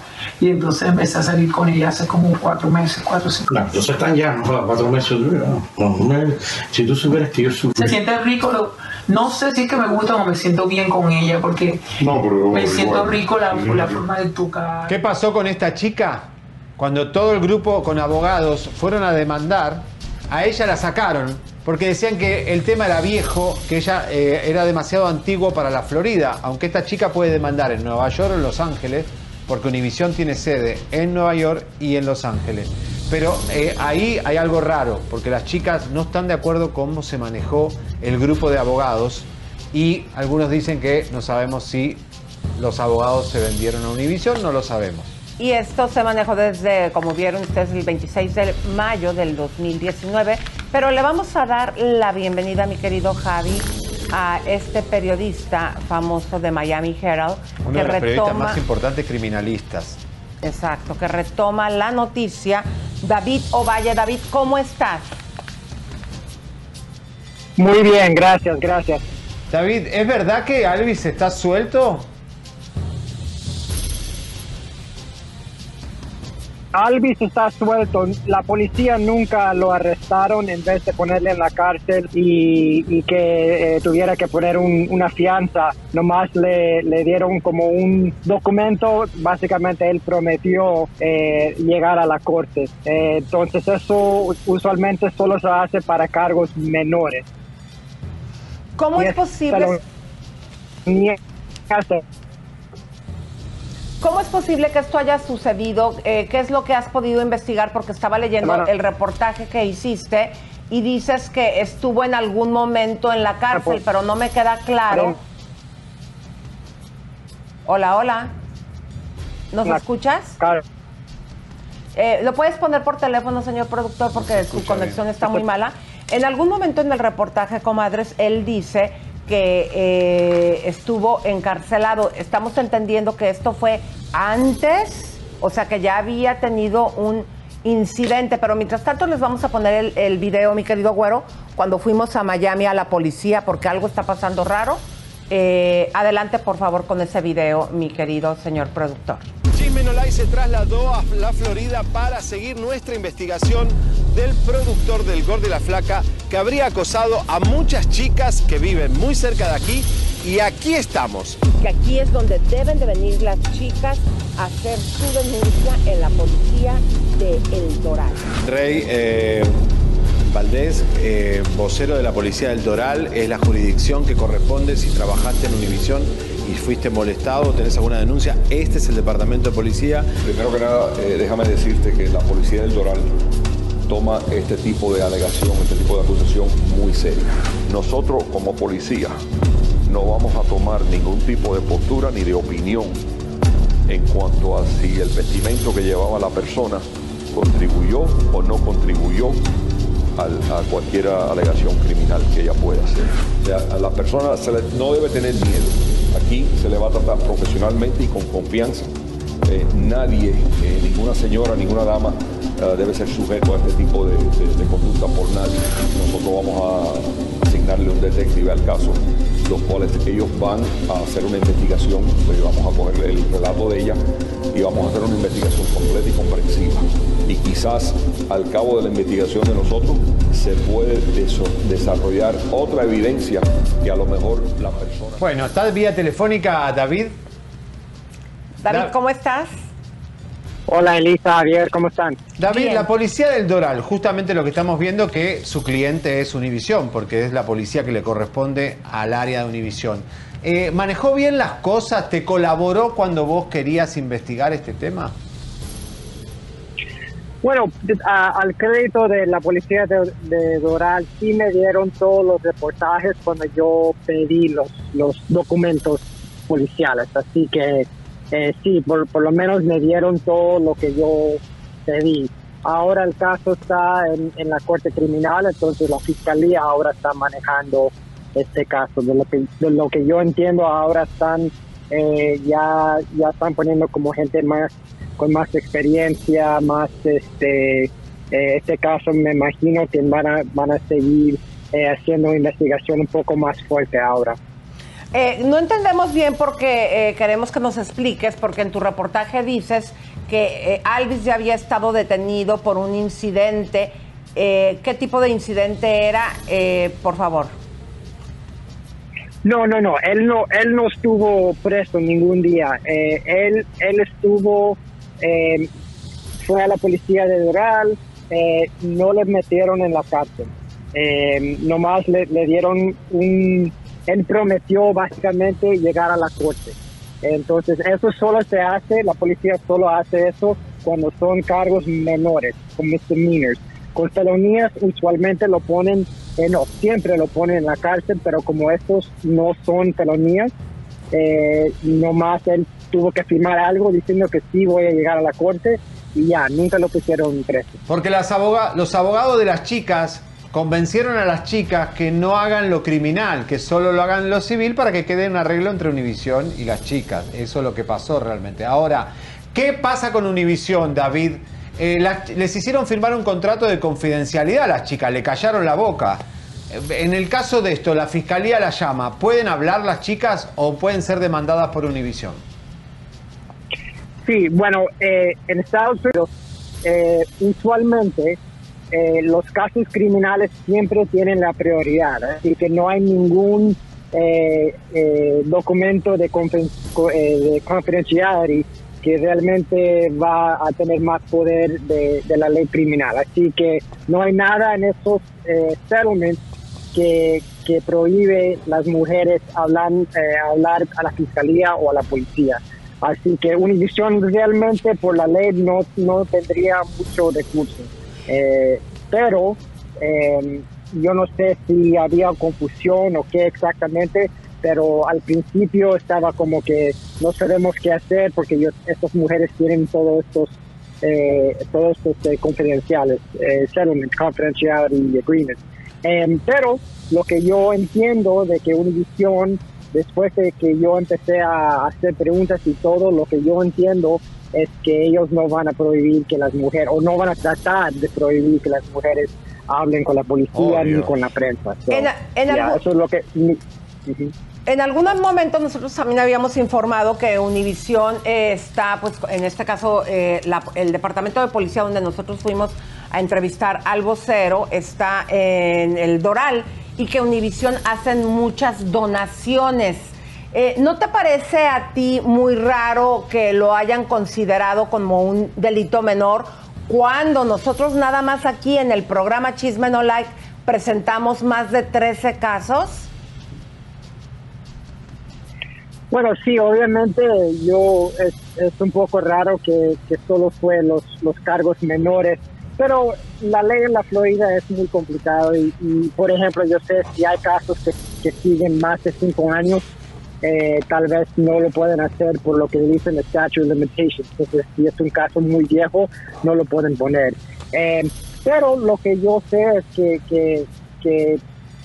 Y entonces empecé a salir con ella hace como cuatro meses, cuatro o cinco No, entonces están ya, no, cuatro meses. No, si tú supieras que yo Se sufrí. siente rico, lo- no sé si es que me gusta o me siento bien con ella, porque No, pero me siento igual. rico la, la forma de tocar. ¿Qué pasó con esta chica? Cuando todo el grupo con abogados fueron a demandar, a ella la sacaron porque decían que el tema era viejo, que ella eh, era demasiado antiguo para la Florida, aunque esta chica puede demandar en Nueva York o en Los Ángeles, porque Univision tiene sede en Nueva York y en Los Ángeles. Pero eh, ahí hay algo raro, porque las chicas no están de acuerdo cómo se manejó el grupo de abogados y algunos dicen que no sabemos si los abogados se vendieron a Univision, no lo sabemos. Y esto se manejó desde, como vieron ustedes, el 26 de mayo del 2019. Pero le vamos a dar la bienvenida, mi querido Javi, a este periodista famoso de Miami Herald Uno que de los periodistas retoma, más importantes criminalistas. exacto, que retoma la noticia. David Ovalle, David, ¿cómo estás? Muy bien, gracias, gracias. David, ¿es verdad que Alvis está suelto? Alvis está suelto. La policía nunca lo arrestaron en vez de ponerle en la cárcel y, y que eh, tuviera que poner un- una fianza. Nomás le, le dieron como un documento. Básicamente él prometió eh, llegar a la corte. Eh, entonces eso usualmente solo se hace para cargos menores. ¿Cómo Y es posible? pero ni hace- ¿Cómo es posible que esto haya sucedido? Eh, ¿Qué es lo que has podido investigar? Porque estaba leyendo Bueno. el reportaje que hiciste y dices que estuvo en algún momento en la cárcel, pues. pero no me queda claro. Pero- Hola, hola. ¿Nos La- escuchas? Claro. Eh, ¿Lo puedes poner por teléfono, señor productor, porque su conexión está muy mala? En algún momento en el reportaje, comadres, él dice que eh, estuvo encarcelado. Estamos entendiendo que esto fue antes, o sea, que ya había tenido un incidente, pero mientras tanto les vamos a poner el, el video, mi querido güero, cuando fuimos a Miami a la policía porque algo está pasando raro. Eh, adelante, por favor, con ese video, mi querido señor productor. Chisme No Like se trasladó a la Florida para seguir nuestra investigación del productor del Gordo y la Flaca que habría acosado a muchas chicas que viven muy cerca de aquí y aquí estamos. que aquí es donde deben de venir las chicas a hacer su denuncia en la policía de El Doral. Rey eh, Valdés, eh, vocero de la Policía del Doral, es la jurisdicción que corresponde si trabajaste en Univisión y fuiste molestado, tenés alguna denuncia. Este es el departamento de policía. Primero que nada, eh, déjame decirte que la policía del Doral toma este tipo de alegación, este tipo de acusación muy seria. Nosotros como policía no vamos a tomar ningún tipo de postura ni de opinión en cuanto a si el vestimento que llevaba la persona contribuyó o no contribuyó a cualquier alegación criminal que ella pueda hacer. O sea, a la persona no debe tener miedo. Aquí se le va a tratar profesionalmente y con confianza. Eh, nadie, eh, ninguna señora, ninguna dama eh, debe ser sujeto a este tipo de, conducta por nadie. Nosotros vamos a asignarle un detective al caso, los cuales ellos van a hacer una investigación, pues vamos a coger el relato de ella y vamos a hacer una investigación completa y comprensiva. y quizás al cabo de la investigación de nosotros se puede desarrollar otra evidencia que a lo mejor la persona... Bueno, está vía telefónica David. David, Da- ¿cómo estás? Hola Elisa, Javier, ¿cómo están? David, Bien. la policía del Doral, justamente lo que estamos viendo que su cliente es Univisión, porque es la policía que le corresponde al área de Univisión. Eh, ¿Manejó bien las cosas? ¿Te colaboró cuando vos querías investigar este tema? Bueno, a- al crédito de la policía de, de Doral, sí me dieron todos los reportajes cuando yo pedí los, los documentos policiales. Así que eh, sí, por, por lo menos me dieron todo lo que yo pedí. Ahora el caso está en, en la corte criminal, entonces la fiscalía ahora está manejando este caso. De lo que, de lo que yo entiendo, ahora están eh, ya, ya están poniendo como gente más con más experiencia, más este eh, este caso me imagino que van a van a seguir eh, haciendo investigación un poco más fuerte ahora. Eh, no entendemos bien porque eh, queremos que nos expliques, porque en tu reportaje dices que eh, Alvis ya había estado detenido por un incidente. Eh, ¿Qué tipo de incidente era? Eh, por favor. No, no, no, él no él no estuvo preso ningún día. Él él estuvo fue a la policía de Doral, no le metieron en la cárcel. Nomás le, le dieron un... Él prometió básicamente llegar a la corte. Entonces, eso solo se hace, la policía solo hace eso cuando son cargos menores, con misdemeanors. Con felonías usualmente lo ponen, eh, no, siempre lo ponen en la cárcel, pero como estos no son felonías, eh, nomás él tuvo que firmar algo diciendo que sí voy a llegar a la corte y ya, nunca lo pusieron preso. Porque las aboga- los abogados de las chicas convencieron a las chicas que no hagan lo criminal, que solo lo hagan lo civil para que quede un arreglo entre Univisión y las chicas. Eso es lo que pasó realmente. Ahora, ¿qué pasa con Univisión, David? Eh, las- les hicieron firmar un contrato de confidencialidad a las chicas, le callaron la boca. Eh, En el caso de esto, la fiscalía la llama. ¿Pueden hablar las chicas o pueden ser demandadas por Univisión? Sí, bueno, eh, en Estados Unidos eh, usualmente eh, los casos criminales siempre tienen la prioridad, ¿eh? así que no hay ningún eh, eh, documento de, confen- co- eh, de confidenciality que realmente va a tener más poder de, la ley criminal. Así que no hay nada en esos settlements que, que prohíbe las mujeres hablar, hablar a la fiscalía o a la policía. Así que Univision realmente por la ley no, no tendría mucho recurso. Eh, pero eh, yo no sé si había confusión o qué exactamente, pero al principio estaba como que no sabemos qué hacer porque estas mujeres tienen todos estos eh, todos estos eh, confidenciales, eh, settlement, confidentiality agreements. Eh, pero lo que yo entiendo de que Univision, después de que yo empecé a hacer preguntas y todo, lo que yo entiendo es que ellos no van a prohibir que las mujeres, o no van a tratar de prohibir que las mujeres hablen con la policía ni con la prensa. So, En- en ya, algún- eso es lo que... En algún momento nosotros también habíamos informado que Univisión eh, está, pues en este caso, eh, la- el departamento de policía donde nosotros fuimos a entrevistar al vocero está en el Doral y que Univisión hacen muchas donaciones. Eh, ¿No te parece a ti muy raro que lo hayan considerado como un delito menor cuando nosotros nada más aquí en el programa Chisme No Like presentamos más de 13 casos? Bueno, sí, obviamente yo es, un poco raro que, solo fue los, los cargos menores, pero la ley en la Florida es muy complicado y, y, por ejemplo, yo sé si hay casos que, que siguen más de cinco años, eh, tal vez no lo pueden hacer por lo que dicen el statute of limitations. Entonces, si es un caso muy viejo, no lo pueden poner. Eh, pero lo que yo sé es que, que, que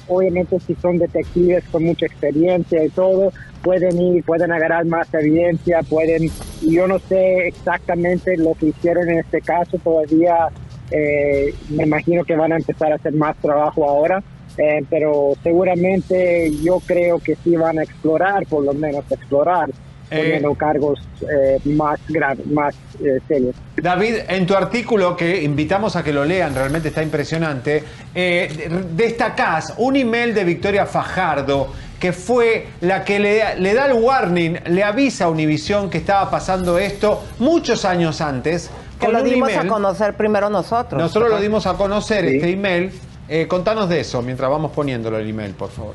obviamente si son detectives con mucha experiencia y todo, pueden ir, pueden agarrar más evidencia, pueden, yo no sé exactamente lo que hicieron en este caso, todavía eh, me imagino que van a empezar a hacer más trabajo ahora, eh, pero seguramente yo creo que sí van a explorar, por lo menos explorar poniendo cargos eh, más graves, más eh, serios. David, en tu artículo que invitamos a que lo lean, realmente está impresionante, eh, destacás un email de Victoria Fajardo que fue la que le, le da el warning, le avisa a Univisión que estaba pasando esto muchos años antes. Que lo dimos a conocer primero nosotros. Nosotros lo dimos a conocer Sí. este email. Eh, contanos de eso mientras vamos poniéndolo el email, por favor.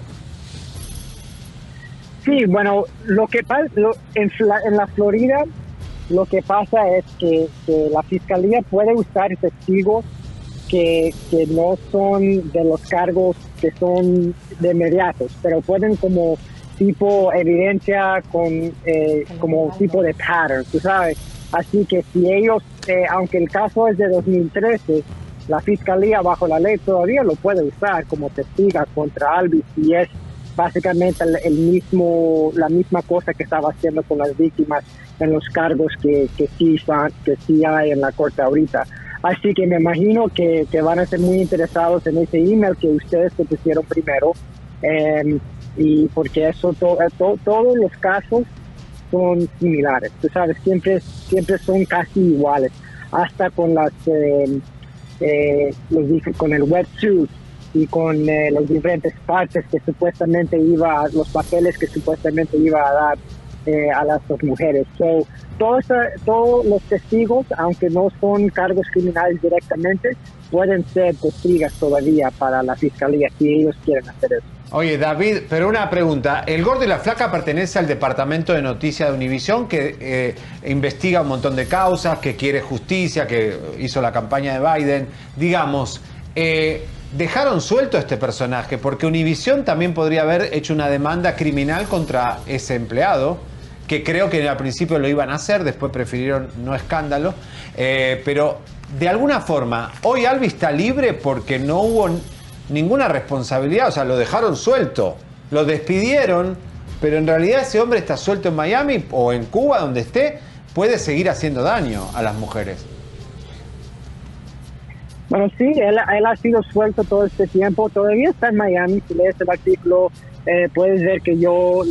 Sí, bueno, lo que pasa en, en la Florida, lo que pasa es que, que la fiscalía puede usar testigos que, que no son de los cargos que son de inmediatos, pero pueden como tipo evidencia con eh, como tipo de pattern, tú sabes. Así que si ellos, eh, aunque el caso es de 2013, la fiscalía bajo la ley todavía lo puede usar como testiga contra Alvis y es básicamente el, mismo la misma cosa que estaba haciendo con las víctimas en los cargos que, que sí que sí hay en la corte ahorita. Así que me imagino que, que van a ser muy interesados en ese email que ustedes se pusieron primero eh, y porque eso to- eh, to- todos los casos son similares. Tú sabes siempre siempre son casi iguales. Hasta con las eh, eh, los dif- con el wetsuit y con eh, las diferentes partes que supuestamente iba, los papeles que supuestamente iba a dar eh, a las dos mujeres. So, todo esa- todos los testigos, aunque no son cargos criminales directamente, pueden ser testigos todavía para la fiscalía si ellos quieren hacer eso. Oye, David, pero una pregunta. El Gordo y la Flaca pertenece al departamento de noticias de Univisión que eh, investiga un montón de causas, que quiere justicia, que hizo la campaña de Biden. Digamos, eh, dejaron suelto a este personaje porque Univisión también podría haber hecho una demanda criminal contra ese empleado, que creo que al principio lo iban a hacer, después prefirieron no escándalo. Eh, pero de alguna forma, hoy Albi está libre porque no hubo ninguna responsabilidad, o sea, lo dejaron suelto, lo despidieron, pero en realidad ese hombre está suelto en Miami o en Cuba, donde esté, puede seguir haciendo daño a las mujeres. Bueno, sí, él, él ha sido suelto todo este tiempo, todavía está en Miami, si lees el artículo eh, puedes ver que yo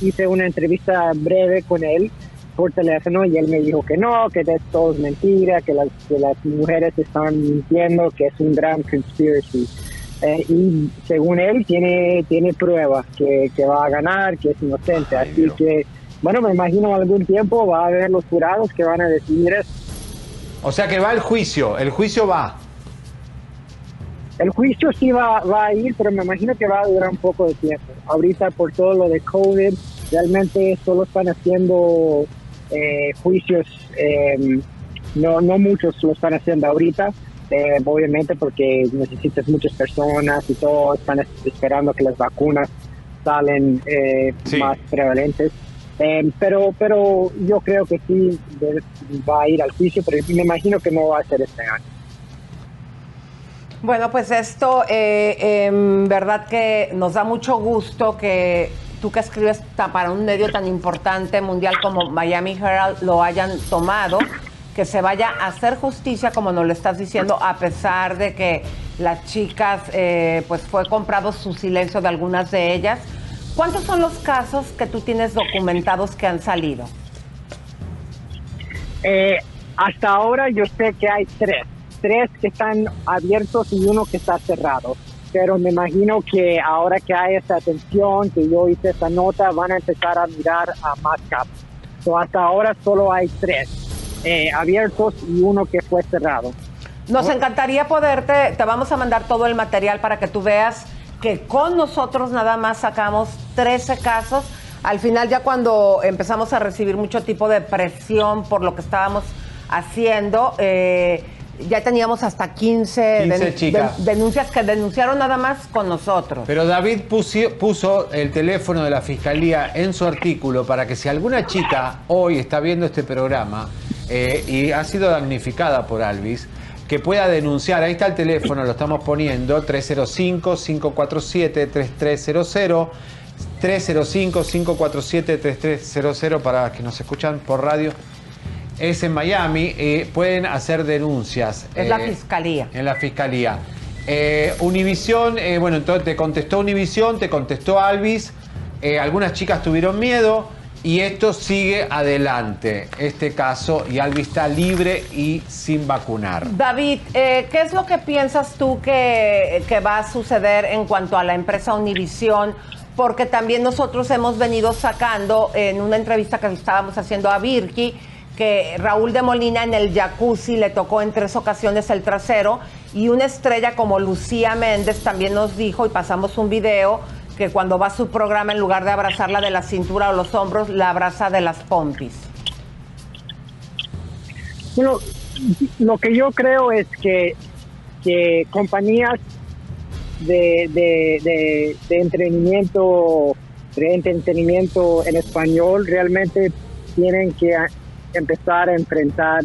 hice una entrevista breve con él por teléfono y él me dijo que no, que de todo mentira, que las, que las mujeres están mintiendo, que es un gran conspiracy. Eh, y según él tiene tiene pruebas que, que va a ganar, que es inocente. Así que, bueno, me imagino algún tiempo va a haber los jurados que van a decidir eso. O sea que va el juicio, el juicio va. El juicio sí va, va a ir, pero me imagino que va a durar un poco de tiempo. Ahorita por todo lo de COVID, realmente solo están haciendo eh, juicios, eh, no, no muchos lo están haciendo ahorita, eh, obviamente porque necesitas muchas personas y todo, están es- esperando que las vacunas salen eh, más prevalentes. Eh, pero pero yo creo que sí va a ir al juicio, pero me imagino que no va a ser este año. Bueno, pues esto, eh, en verdad que nos da mucho gusto que tú que escribes para un medio tan importante mundial como Miami Herald lo hayan tomado, que se vaya a hacer justicia como nos lo estás diciendo, a pesar de que las chicas, eh, pues fue comprado su silencio de algunas de ellas. ¿Cuántos son los casos que tú tienes documentados que han salido? Eh, hasta ahora yo sé que hay tres, tres que están abiertos y uno que está cerrado. Pero me imagino que ahora que hay esta atención, que yo hice esta nota, van a empezar a mirar a más casos. So, hasta ahora solo hay tres eh, abiertos y uno que fue cerrado. Nos encantaría poderte, te vamos a mandar todo el material para que tú veas que con nosotros nada más sacamos 13 casos. Al final ya cuando empezamos a recibir mucho tipo de presión por lo que estábamos haciendo, eh, ya teníamos hasta 15, 15 den- chicas. den- denuncias que denunciaron nada más con nosotros. Pero David puso el teléfono de la fiscalía en su artículo para que si alguna chica hoy está viendo este programa eh, y ha sido damnificada por Alvis, que pueda denunciar. Ahí está el teléfono, lo estamos poniendo, 305-547-3300. 305-547-3300 para que nos escuchan por radio. Es en Miami, eh, pueden hacer denuncias. Es la eh, fiscalía. en la fiscalía. Eh, Univisión, eh, bueno, entonces te contestó Univisión, te contestó Alvis. algunas chicas tuvieron miedo Y esto sigue adelante, este caso, y Albi está libre y sin vacunar. David, eh, ¿qué es lo que piensas tú que, va a suceder en cuanto a la empresa Univisión? Porque también nosotros hemos venido sacando en una entrevista que estábamos haciendo a Virki que Raúl de Molina en el jacuzzi le tocó en tres ocasiones el trasero y una estrella como Lucía Méndez también nos dijo y pasamos un video que cuando va a su programa en lugar de abrazarla de la cintura o los hombros, la abraza de las pompis. Bueno, lo que yo creo es que, que compañías de, de, de, de entretenimiento, de entretenimiento en español realmente tienen que empezar a enfrentar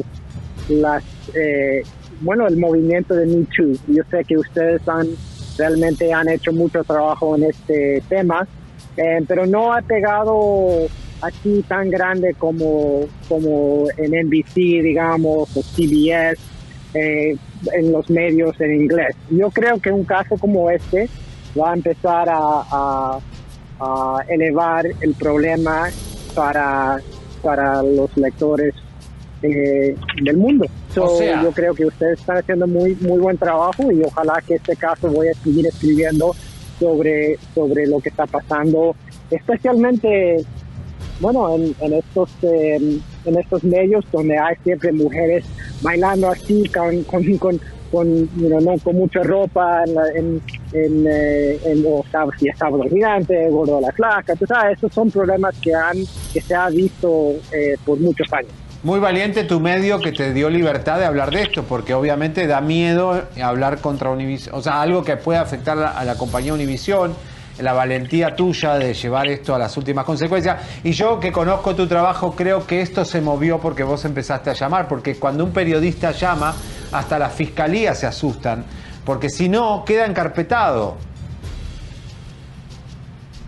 las, eh, bueno, el movimiento de Me Too. Yo sé que ustedes han realmente han hecho mucho trabajo en este tema, eh, pero no ha pegado aquí tan grande como, como en NBC, digamos, o CBS, eh, en los medios en inglés. Yo creo que un caso como este va a empezar a, a- a elevar el problema para, para los lectores eh, del mundo. So, O sea- yo creo que ustedes están haciendo muy muy buen trabajo y ojalá que este caso voy a seguir escribiendo sobre sobre lo que está pasando, especialmente bueno en, en estos eh, en estos medios donde hay siempre mujeres bailando así con con, con, con, you know, no, con mucha ropa en, en, en, eh, en o sábado, si es sábado gigante, gordo de la flaca, tú sabes, esos son problemas que han que se ha visto eh, por muchos años. Muy valiente tu medio que te dio libertad de hablar de esto, porque obviamente da miedo hablar contra Univision, o sea, algo que puede afectar a la compañía Univision, la valentía tuya de llevar esto a las últimas consecuencias. Y yo que conozco tu trabajo, creo que esto se movió porque vos empezaste a llamar, porque cuando un periodista llama, hasta las fiscalías se asustan, porque si no, queda encarpetado.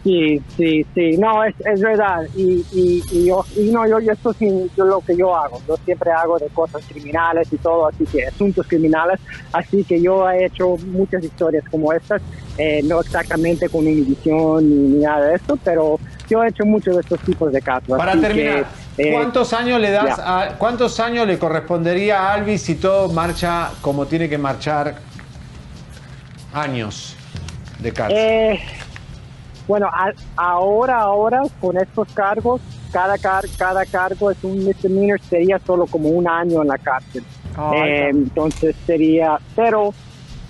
Sí, sí, sí, no, es, es verdad. Y, y, y yo, y no, yo, yo esto es mi- yo lo que yo hago. Yo siempre hago de cosas criminales y todo, así que asuntos criminales. Así que yo he hecho muchas historias como estas, eh, no exactamente con Univision ni, ni nada de esto, pero yo he hecho muchos de estos tipos de casos. Para terminar, que, eh, ¿cuántos años le das a, cuántos años le correspondería a Alvis si todo marcha como tiene que marchar años de cárcel? Eh, bueno, a- ahora, ahora con estos cargos, cada car- cada cargo es un misdemeanor, sería solo como un año en la cárcel. Eh, entonces sería, pero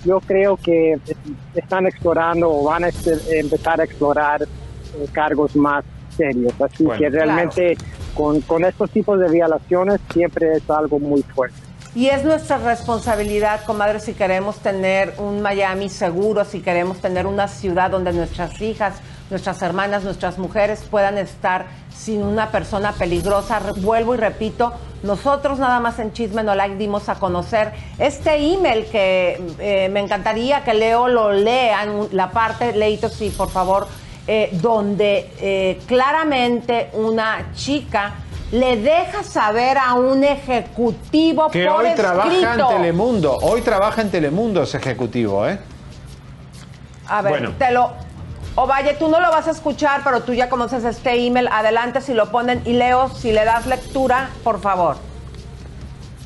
yo creo que es- están explorando o van a este- empezar a explorar eh, cargos más serios. Así Bueno. que realmente con, con estos tipos de violaciones siempre es algo muy fuerte. Y es nuestra responsabilidad, comadre, si queremos tener un Miami seguro, si queremos tener una ciudad donde nuestras hijas, nuestras hermanas, nuestras mujeres puedan estar sin una persona peligrosa. Vuelvo y repito, nosotros nada más en Chisme No Like dimos a conocer este email que eh, me encantaría que Leo lo lean, la parte, Leito, sí, por favor, eh, donde eh, claramente una chica le deja saber a un ejecutivo Que por hoy trabaja escrito. en Telemundo. Hoy trabaja en Telemundo ese ejecutivo, ¿eh? A ver, Bueno. te lo. Ovalle, tú no lo vas a escuchar, pero tú ya conoces este email. Adelante si lo ponen. Y Leo, si le das lectura, por favor.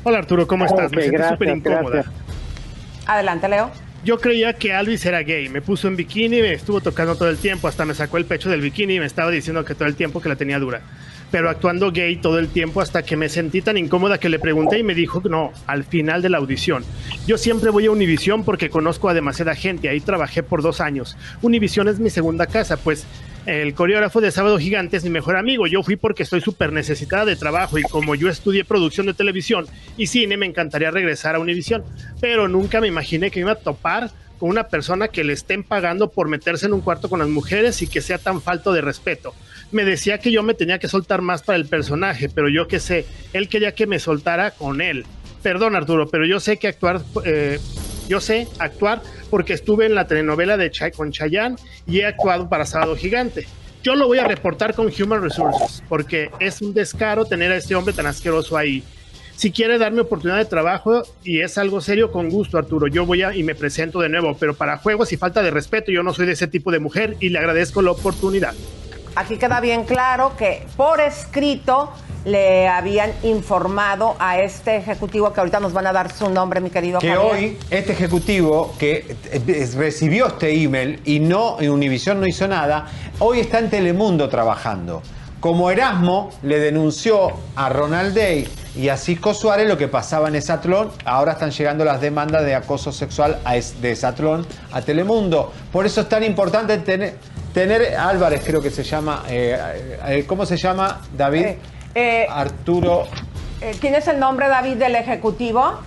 Hola Arturo, ¿cómo estás? Me siento súper incómoda. gracias. Adelante, Leo. Yo creía que Alvis era gay, me puso en bikini, me estuvo tocando todo el tiempo, hasta me sacó el pecho del bikini y me estaba diciendo que todo el tiempo que la tenía dura. Pero actuando gay todo el tiempo hasta que me sentí tan incómoda que le pregunté y me dijo no, al final de la audición. Yo siempre voy a Univision porque conozco a demasiada gente, ahí trabajé por dos años. Univision es mi segunda casa, pues el coreógrafo de Sábado Gigante es mi mejor amigo. Yo fui porque estoy súper necesitada de trabajo y como yo estudié producción de televisión y cine, me encantaría regresar a Univision. Pero nunca me imaginé que me iba a topar con una persona que le estén pagando por meterse en un cuarto con las mujeres y que sea tan falto de respeto. Me decía que yo me tenía que soltar más para el personaje, pero yo qué sé, él quería que me soltara con él. Perdón Arturo, pero yo sé que actuar, eh, yo sé actuar porque estuve en la telenovela de Chay con Chayanne y he actuado para Sábado Gigante. Yo lo voy a reportar con Human Resources porque es un descaro tener a este hombre tan asqueroso ahí. Si quiere darme oportunidad de trabajo y es algo serio, con gusto, Arturo. Yo voy a y me presento de nuevo, pero para juegos y falta de respeto, yo no soy de ese tipo de mujer y le agradezco la oportunidad. Aquí queda bien claro que por escrito le habían informado a este ejecutivo que ahorita nos van a dar su nombre, mi querido Que Javier. hoy este ejecutivo que eh, recibió este email y no, en Univision no hizo nada, hoy está en Telemundo trabajando. Como Erasmo le denunció a Ronald Day y a Cisco Suárez lo que pasaba en Esatlón, ahora están llegando las demandas de acoso sexual de Esatlón a Telemundo. Por eso es tan importante tener, tener Álvarez, creo que se llama, eh, eh, ¿cómo se llama, David? Eh, Arturo. ¿Quién es el nombre, David, del ejecutivo?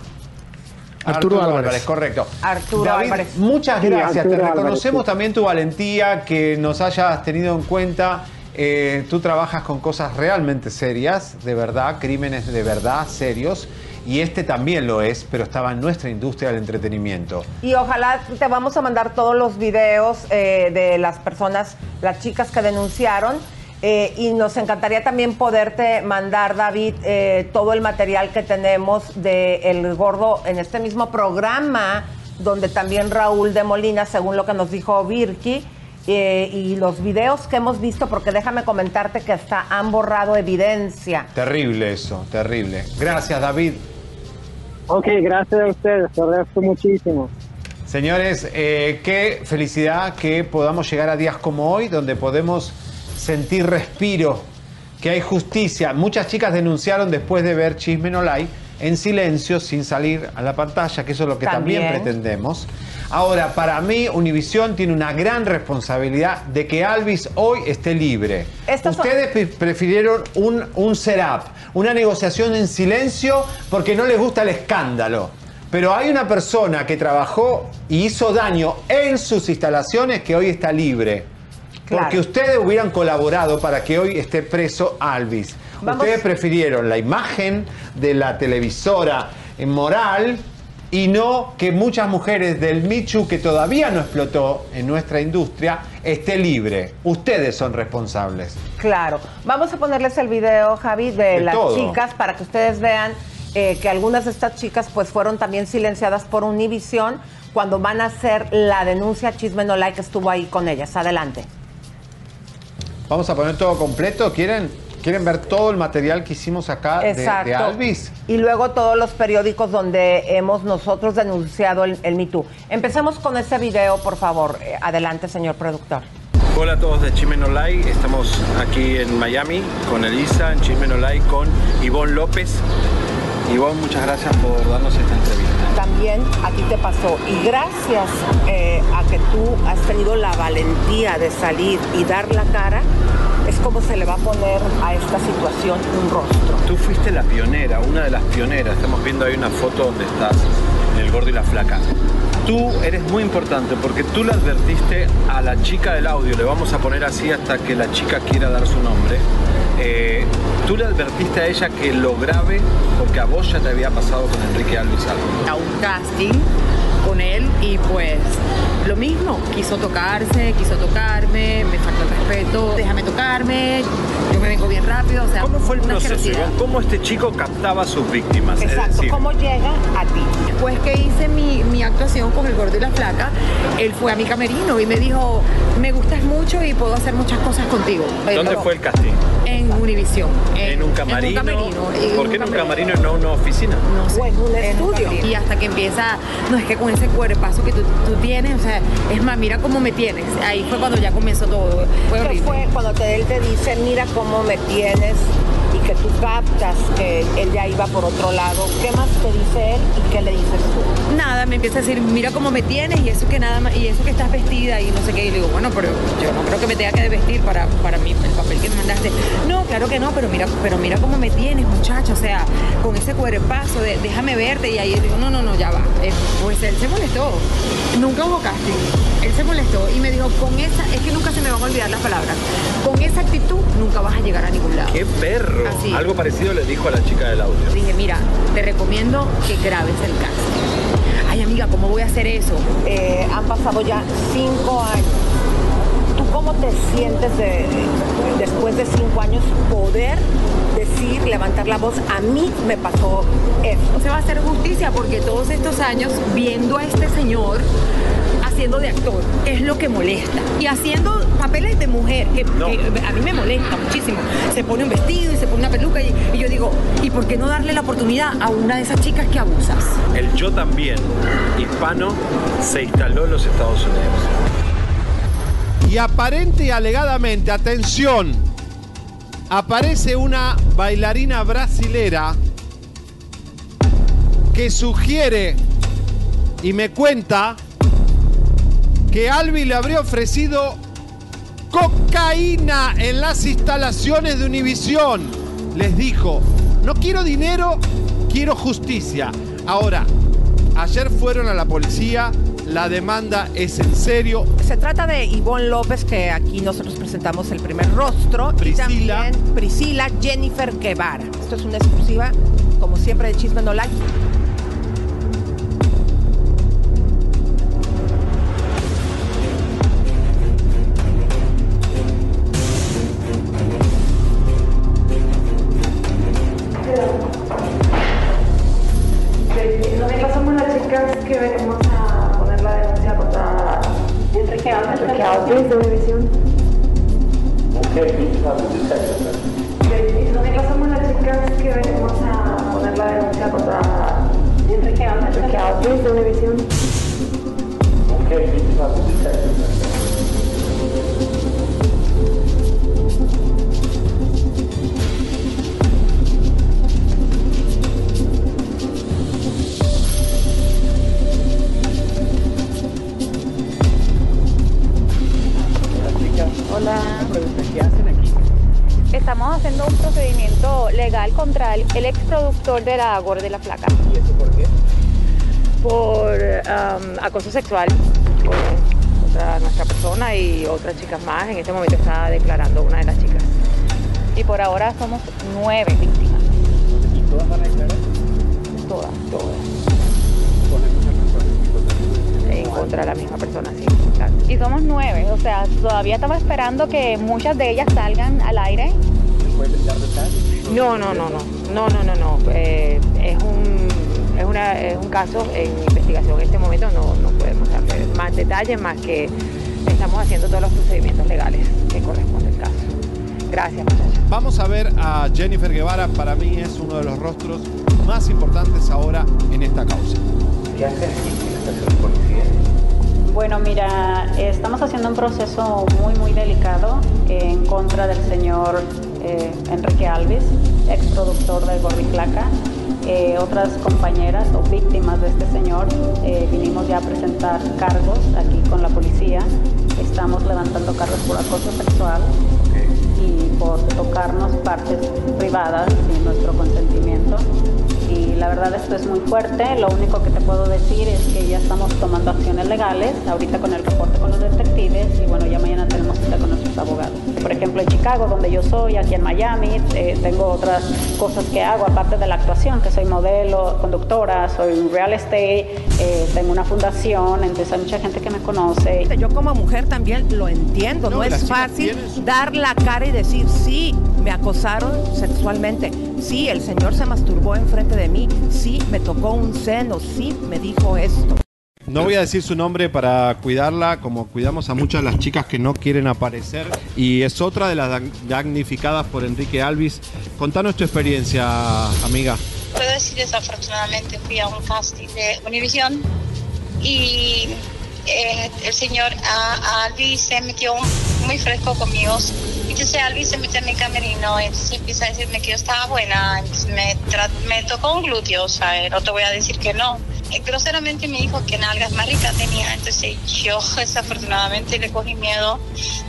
Arturo, Álvarez. correcto. Arturo David, Álvarez. Muchas gracias. Arturo Te Álvarez, reconocemos sí. también tu valentía, que nos hayas tenido en cuenta. Eh, tú trabajas con cosas realmente serias, de verdad, crímenes de verdad serios. Y este también lo es, pero estaba en nuestra industria del entretenimiento. Y ojalá te vamos a mandar todos los videos eh, de las personas, las chicas que denunciaron. eh, y nos encantaría también poderte mandar, David, eh, todo el material que tenemos de El Gordo en este mismo programa, donde también Raúl de Molina, según lo que nos dijo Virki, eh, y los videos que hemos visto, porque déjame comentarte que hasta han borrado evidencia. Terrible eso, terrible. Gracias, David. Ok, gracias a ustedes, te agradezco muchísimo. Señores, eh, qué felicidad que podamos llegar a días como hoy, donde podemos sentir respiro, que hay justicia. Muchas chicas denunciaron después de ver Chisme No Like en silencio, sin salir a la pantalla, que eso es lo que también, También. pretendemos. Ahora, para mí, Univisión tiene una gran responsabilidad de que Alvis hoy esté libre. Estos Ustedes pre- prefirieron un, un setup, una negociación en silencio porque no les gusta el escándalo. Pero hay una persona que trabajó y hizo daño en sus instalaciones que hoy está libre. Claro. Porque ustedes hubieran colaborado para que hoy esté preso Alvis. Vamos- Ustedes prefirieron la imagen de la televisora moral y no que muchas mujeres del Michu que todavía no explotó en nuestra industria esté libre. Ustedes son responsables. Claro. Vamos a ponerles el video, Javi, de, De las todo. chicas para que ustedes vean eh, que algunas de estas chicas pues fueron también silenciadas por Univision cuando van a hacer la denuncia Chisme No Like que estuvo ahí con ellas. Adelante. Vamos a poner todo completo. ¿Quieren, ¿quieren ver todo el material que hicimos acá de, Exacto. de Alvis? Y luego todos los periódicos donde hemos nosotros denunciado el, el Me Too. Empecemos con ese video, por favor. Eh, adelante, señor productor. Hola a todos de Chisme No Like. Estamos aquí en Miami con Elisa, en Chisme No Like con Ivonne López. Ivonne, muchas gracias por darnos esta entrevista. También a ti te pasó. Y gracias eh, a que tú has tenido la valentía de salir y dar la cara, es como se le va a poner a esta situación un rostro. Tú fuiste la pionera, una de las pioneras. Estamos viendo ahí una foto donde estás en el gordo y la flaca. Tú eres muy importante porque tú le advertiste a la chica del audio, le vamos a poner así hasta que la chica quiera dar su nombre. Eh, tú le advertiste a ella que lo grave, porque a vos ya te había pasado con Enrique algo. a un casting con él y pues lo mismo, quiso tocarse, quiso tocarme, me faltó el respeto, déjame tocarme, yo me vengo bien rápido, o sea, ¿Cómo fue el proceso? ¿Cómo este chico captaba a sus víctimas? Es Exacto, decir, ¿Cómo llega a ti? Después que hice mi, mi actuación con el gordo y la flaca, él fue a mi camerino y me dijo, me gustas mucho y puedo hacer muchas cosas contigo. ¿Dónde fue el casting? En Univision. ¿En un camarino? en ¿Por qué en un camerino. camarino y no una oficina? no sé, en un estudio. Y hasta que empieza, no es que con ese cuerpazo que tú, tú tienes, o sea, es más, mira cómo me tienes. Ahí fue cuando ya comenzó todo. Fue ¿Qué horrible. fue cuando te- él te dice, mira cómo me tienes y que tú captas que él ya iba por otro lado? ¿Qué más te dice él y qué le dices tú? Nada, me empieza a decir, mira cómo me tienes y eso que nada más, y eso que estás vestida y no sé qué. Y le digo, bueno, pero yo no creo que me tenga que vestir para, para mí, el papel que me mandaste. Claro que no, pero mira, pero mira cómo me tienes, muchacho. O sea, con ese cuerpazo, de, déjame verte. Y ahí digo, no, no, no, ya va. Eh, pues él se molestó. Nunca hubo casting. Él se molestó y me dijo, con esa, es que nunca se me van a olvidar las palabras. Con esa actitud nunca vas a llegar a ningún lado. ¡Qué perro! Así. Algo parecido le dijo a la chica del audio. Dije, mira, te recomiendo que grabes el casting. Ay, amiga, ¿cómo voy a hacer eso? Eh, han pasado ya cinco años. ¿Tú cómo te sientes de- después de cinco años poder decir, levantar la voz? A mí me pasó esto. se va a hacer justicia porque todos estos años viendo a este señor haciendo de actor, es lo que molesta. Y haciendo papeles de mujer, que, que a mí me molesta muchísimo. Se pone un vestido y se pone una peluca y, y yo digo, ¿y por qué no darle la oportunidad a una de esas chicas que abusas? El yo también hispano se instaló en los Estados Unidos. Y aparente y alegadamente, atención, aparece una bailarina brasilera que sugiere y me cuenta que Albi le habría ofrecido cocaína en las instalaciones de Univisión. Les dijo, no quiero dinero, quiero justicia. Ahora, ayer fueron a la policía, la demanda es en serio. Se trata de Ivonne López, que aquí nosotros presentamos el primer rostro. Priscila. Y también Priscila Jennifer Guevara. Esto es una exclusiva, como siempre, de Chisme No Like. De la Gorda y la Flaca. ¿Y eso por qué? Por um, acoso sexual contra nuestra persona y otras chicas más. En este momento está declarando una de las chicas. Y por ahora somos nueve víctimas. ¿Y todas van a declarar? Todas, todas. En contra de la misma persona, sí. claro. Y somos nueve, o sea, todavía estamos esperando que muchas de ellas salgan al aire. ¿Se puede brindar detalles? No, no, no, no, no, no, no, no. Eh, es un es, una, es un caso en investigación. En este momento no, no podemos darle más detalles, más que estamos haciendo todos los procedimientos legales que corresponde al caso. Gracias, muchachos. Vamos a ver a Jennifer Guevara, para mí es uno de los rostros más importantes ahora en esta causa. ¿Qué en la policía? Bueno, mira, estamos haciendo un proceso muy, muy delicado en contra del señor eh, Enrique Alves, ex productor de Gordiclaca. Eh, otras compañeras o víctimas de este señor eh, vinimos ya a presentar cargos aquí con la policía. Estamos levantando cargos por acoso sexual y por tocarnos partes privadas sin nuestro consentimiento. La verdad esto es muy fuerte. Lo único que te puedo decir es que ya estamos tomando acciones legales, ahorita con el reporte con los detectives y bueno, ya mañana tenemos cita con nuestros abogados. Por ejemplo, en Chicago, donde yo soy, aquí en Miami, eh, tengo otras cosas que hago, aparte de la actuación, que soy modelo, conductora, soy real estate, eh, tengo una fundación, entonces hay mucha gente que me conoce. Yo como mujer también lo entiendo, no, No, es fácil dar la cara y decir, sí, me acosaron sexualmente, sí, el señor se masturbó enfrente de mí, sí, me tocó un seno, sí, me dijo esto. No voy a decir su nombre para cuidarla, como cuidamos a muchas de las chicas que no quieren aparecer. Y es otra de las damnificadas por Enrique Alvis. Contanos tu experiencia, amiga. Puedo decir desafortunadamente fui a un casting de Univision y eh, el señor Alvis se metió muy fresco conmigo. Entonces Alvis se metió en mi camerino y entonces empieza a decirme que yo estaba buena. Entonces me, me tocó un glúteo, o sea, no te voy a decir que no. Eh, Groseramente me dijo que nalgas más ricas tenía, entonces yo desafortunadamente le cogí miedo.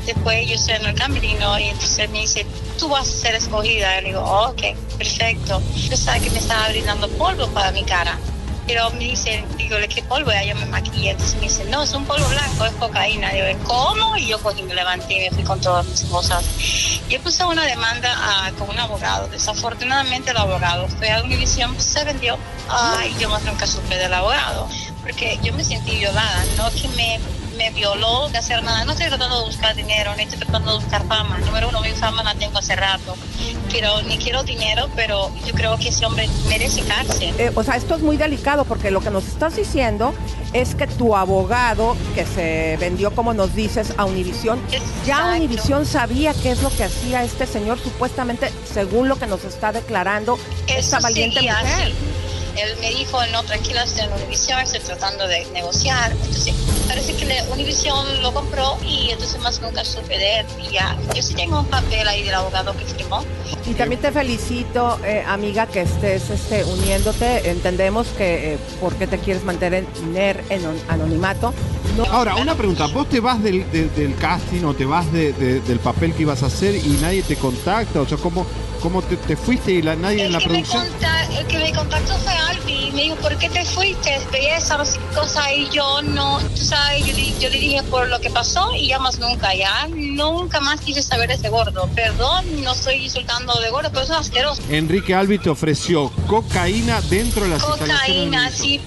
Después yo estoy en el camerino y entonces me dice, tú vas a ser escogida. Y le digo, "Oh, ok, perfecto. Yo sabía que me estaba brindando polvo para mi cara. Pero me dice, digo, ¿qué polvo? Y yo me maquillé. Entonces me dice, no, es un polvo blanco, es cocaína. Digo, ¿cómo? Y yo cogí, me levanté y me fui con todas mis cosas. Yo puse una demanda ah, con un abogado. Desafortunadamente el abogado fue a Univision, se vendió. Ah, y yo más nunca supe del abogado. Porque yo me sentí violada, no que me, me violó, de hacer nada. No estoy tratando de buscar dinero, ni estoy tratando de buscar fama. Número uno, mi fama la tengo hace rato. Pero ni quiero dinero, pero yo creo que ese hombre merece cárcel. Eh, o sea, esto es muy delicado porque lo que nos estás diciendo es que tu abogado, que se vendió, como nos dices, a Univisión, ya Univisión sabía qué es lo que hacía este señor, supuestamente, según lo que nos está declarando esta Eso valiente seguía mujer. así. Él me dijo, no, tranquila, estoy en Univision, estoy tratando de negociar. Entonces, parece que le- Univision lo compró y entonces más nunca supe de él. Y ya, yo sí tengo un papel ahí del abogado que firmó. Y también te felicito, eh, amiga, que estés este, uniéndote. Entendemos que eh, por qué te quieres mantener en an- anonimato. No- Ahora, una pregunta. ¿Vos te vas del, del- del casting o te vas de- de- del papel que ibas a hacer y nadie te contacta? O sea, ¿cómo, cómo te, te fuiste y la, nadie en la El que, me producción? conta- el que me contactó fue Albi y me dijo, ¿por qué te fuiste? Belleza, no sé qué cosa. Y yo no, tú sabes, yo, le- yo le dije por lo que pasó y ya más nunca, ya nunca más quise saber de ese gordo. Perdón, no estoy insultando de gordo, pero es un asqueroso. Enrique Albi te ofreció cocaína dentro de instalaciones. Cocaína, sí.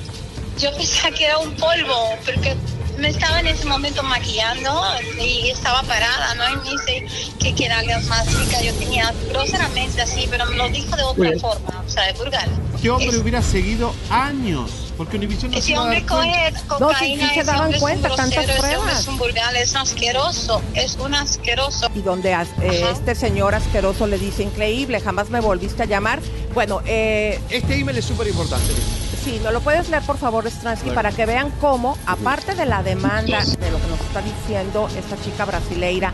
Yo pensaba que era un polvo, porque me estaba en ese momento maquillando y estaba parada, ¿no? Y me dice que, que era la más rica yo tenía, groseramente así, pero me lo dijo de otra Bien. forma, o sea, de vulgar. Este hombre hubiera seguido años. Porque Univision no se Ese hombre cuenta. coge cocaína, sí se ese daban hombre es un tantas grosero, ese es un vulgar, es asqueroso, es un asqueroso. Y donde eh, este señor asqueroso le dice, increíble, jamás me volviste a llamar. Bueno, eh, este email es súper importante. Sí, ¿no lo puedes leer, por favor, Stransky, Claro. para que vean cómo, aparte de la demanda de lo que nos está diciendo esta chica brasileira,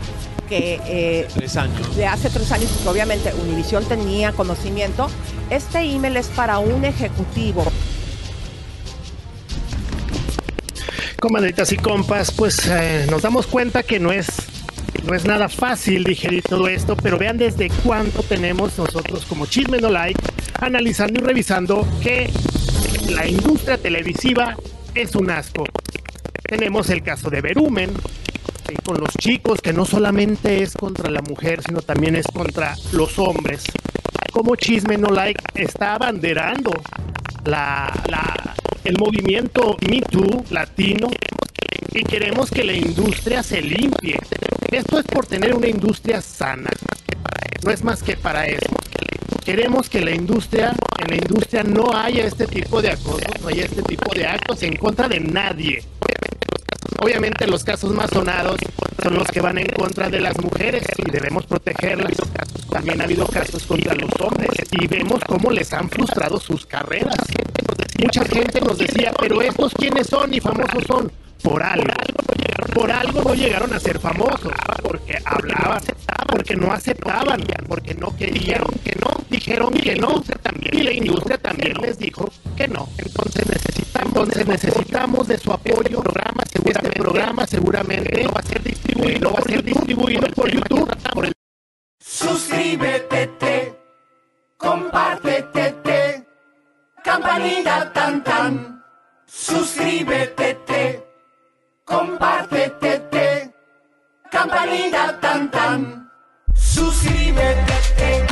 que eh, Tres años. de hace tres años, que obviamente Univisión tenía conocimiento, este email es para un ejecutivo. Comadritas y compas, pues eh, nos damos cuenta que no es, no es nada fácil digerir todo esto, pero vean desde cuánto tenemos nosotros como Chisme No Like analizando y revisando que la industria televisiva es un asco. Tenemos el caso de Verumen, sí, con los chicos, que no solamente es contra la mujer, sino también es contra los hombres. Como Chisme No Like está abanderando el movimiento Me Too latino y queremos que la industria se limpie. Esto es por tener una industria sana. No es más que para eso. Queremos que la industria, en la industria no haya este tipo de acoso, no haya este tipo de actos en contra de nadie. Obviamente los casos más sonados son los que van en contra de las mujeres y debemos protegerlas. También ha habido casos contra los hombres y vemos cómo les han frustrado sus carreras. Mucha gente nos decía, pero estos quiénes son y famosos son. Por algo. Por algo no llegaron a ser famosos. Porque hablaban, porque no aceptaban, porque no querían, que no, dijeron que no. Y la industria también les dijo que no. Entonces necesitamos, necesitamos de su apoyo. Programa, este programa seguramente va a ser distribuido, va a ser distribuido por YouTube. Por el Suscríbete, te, compártete, te, campanita tan tan. Suscríbete, te, comparte, te, campanita tan tan, suscríbete. Te.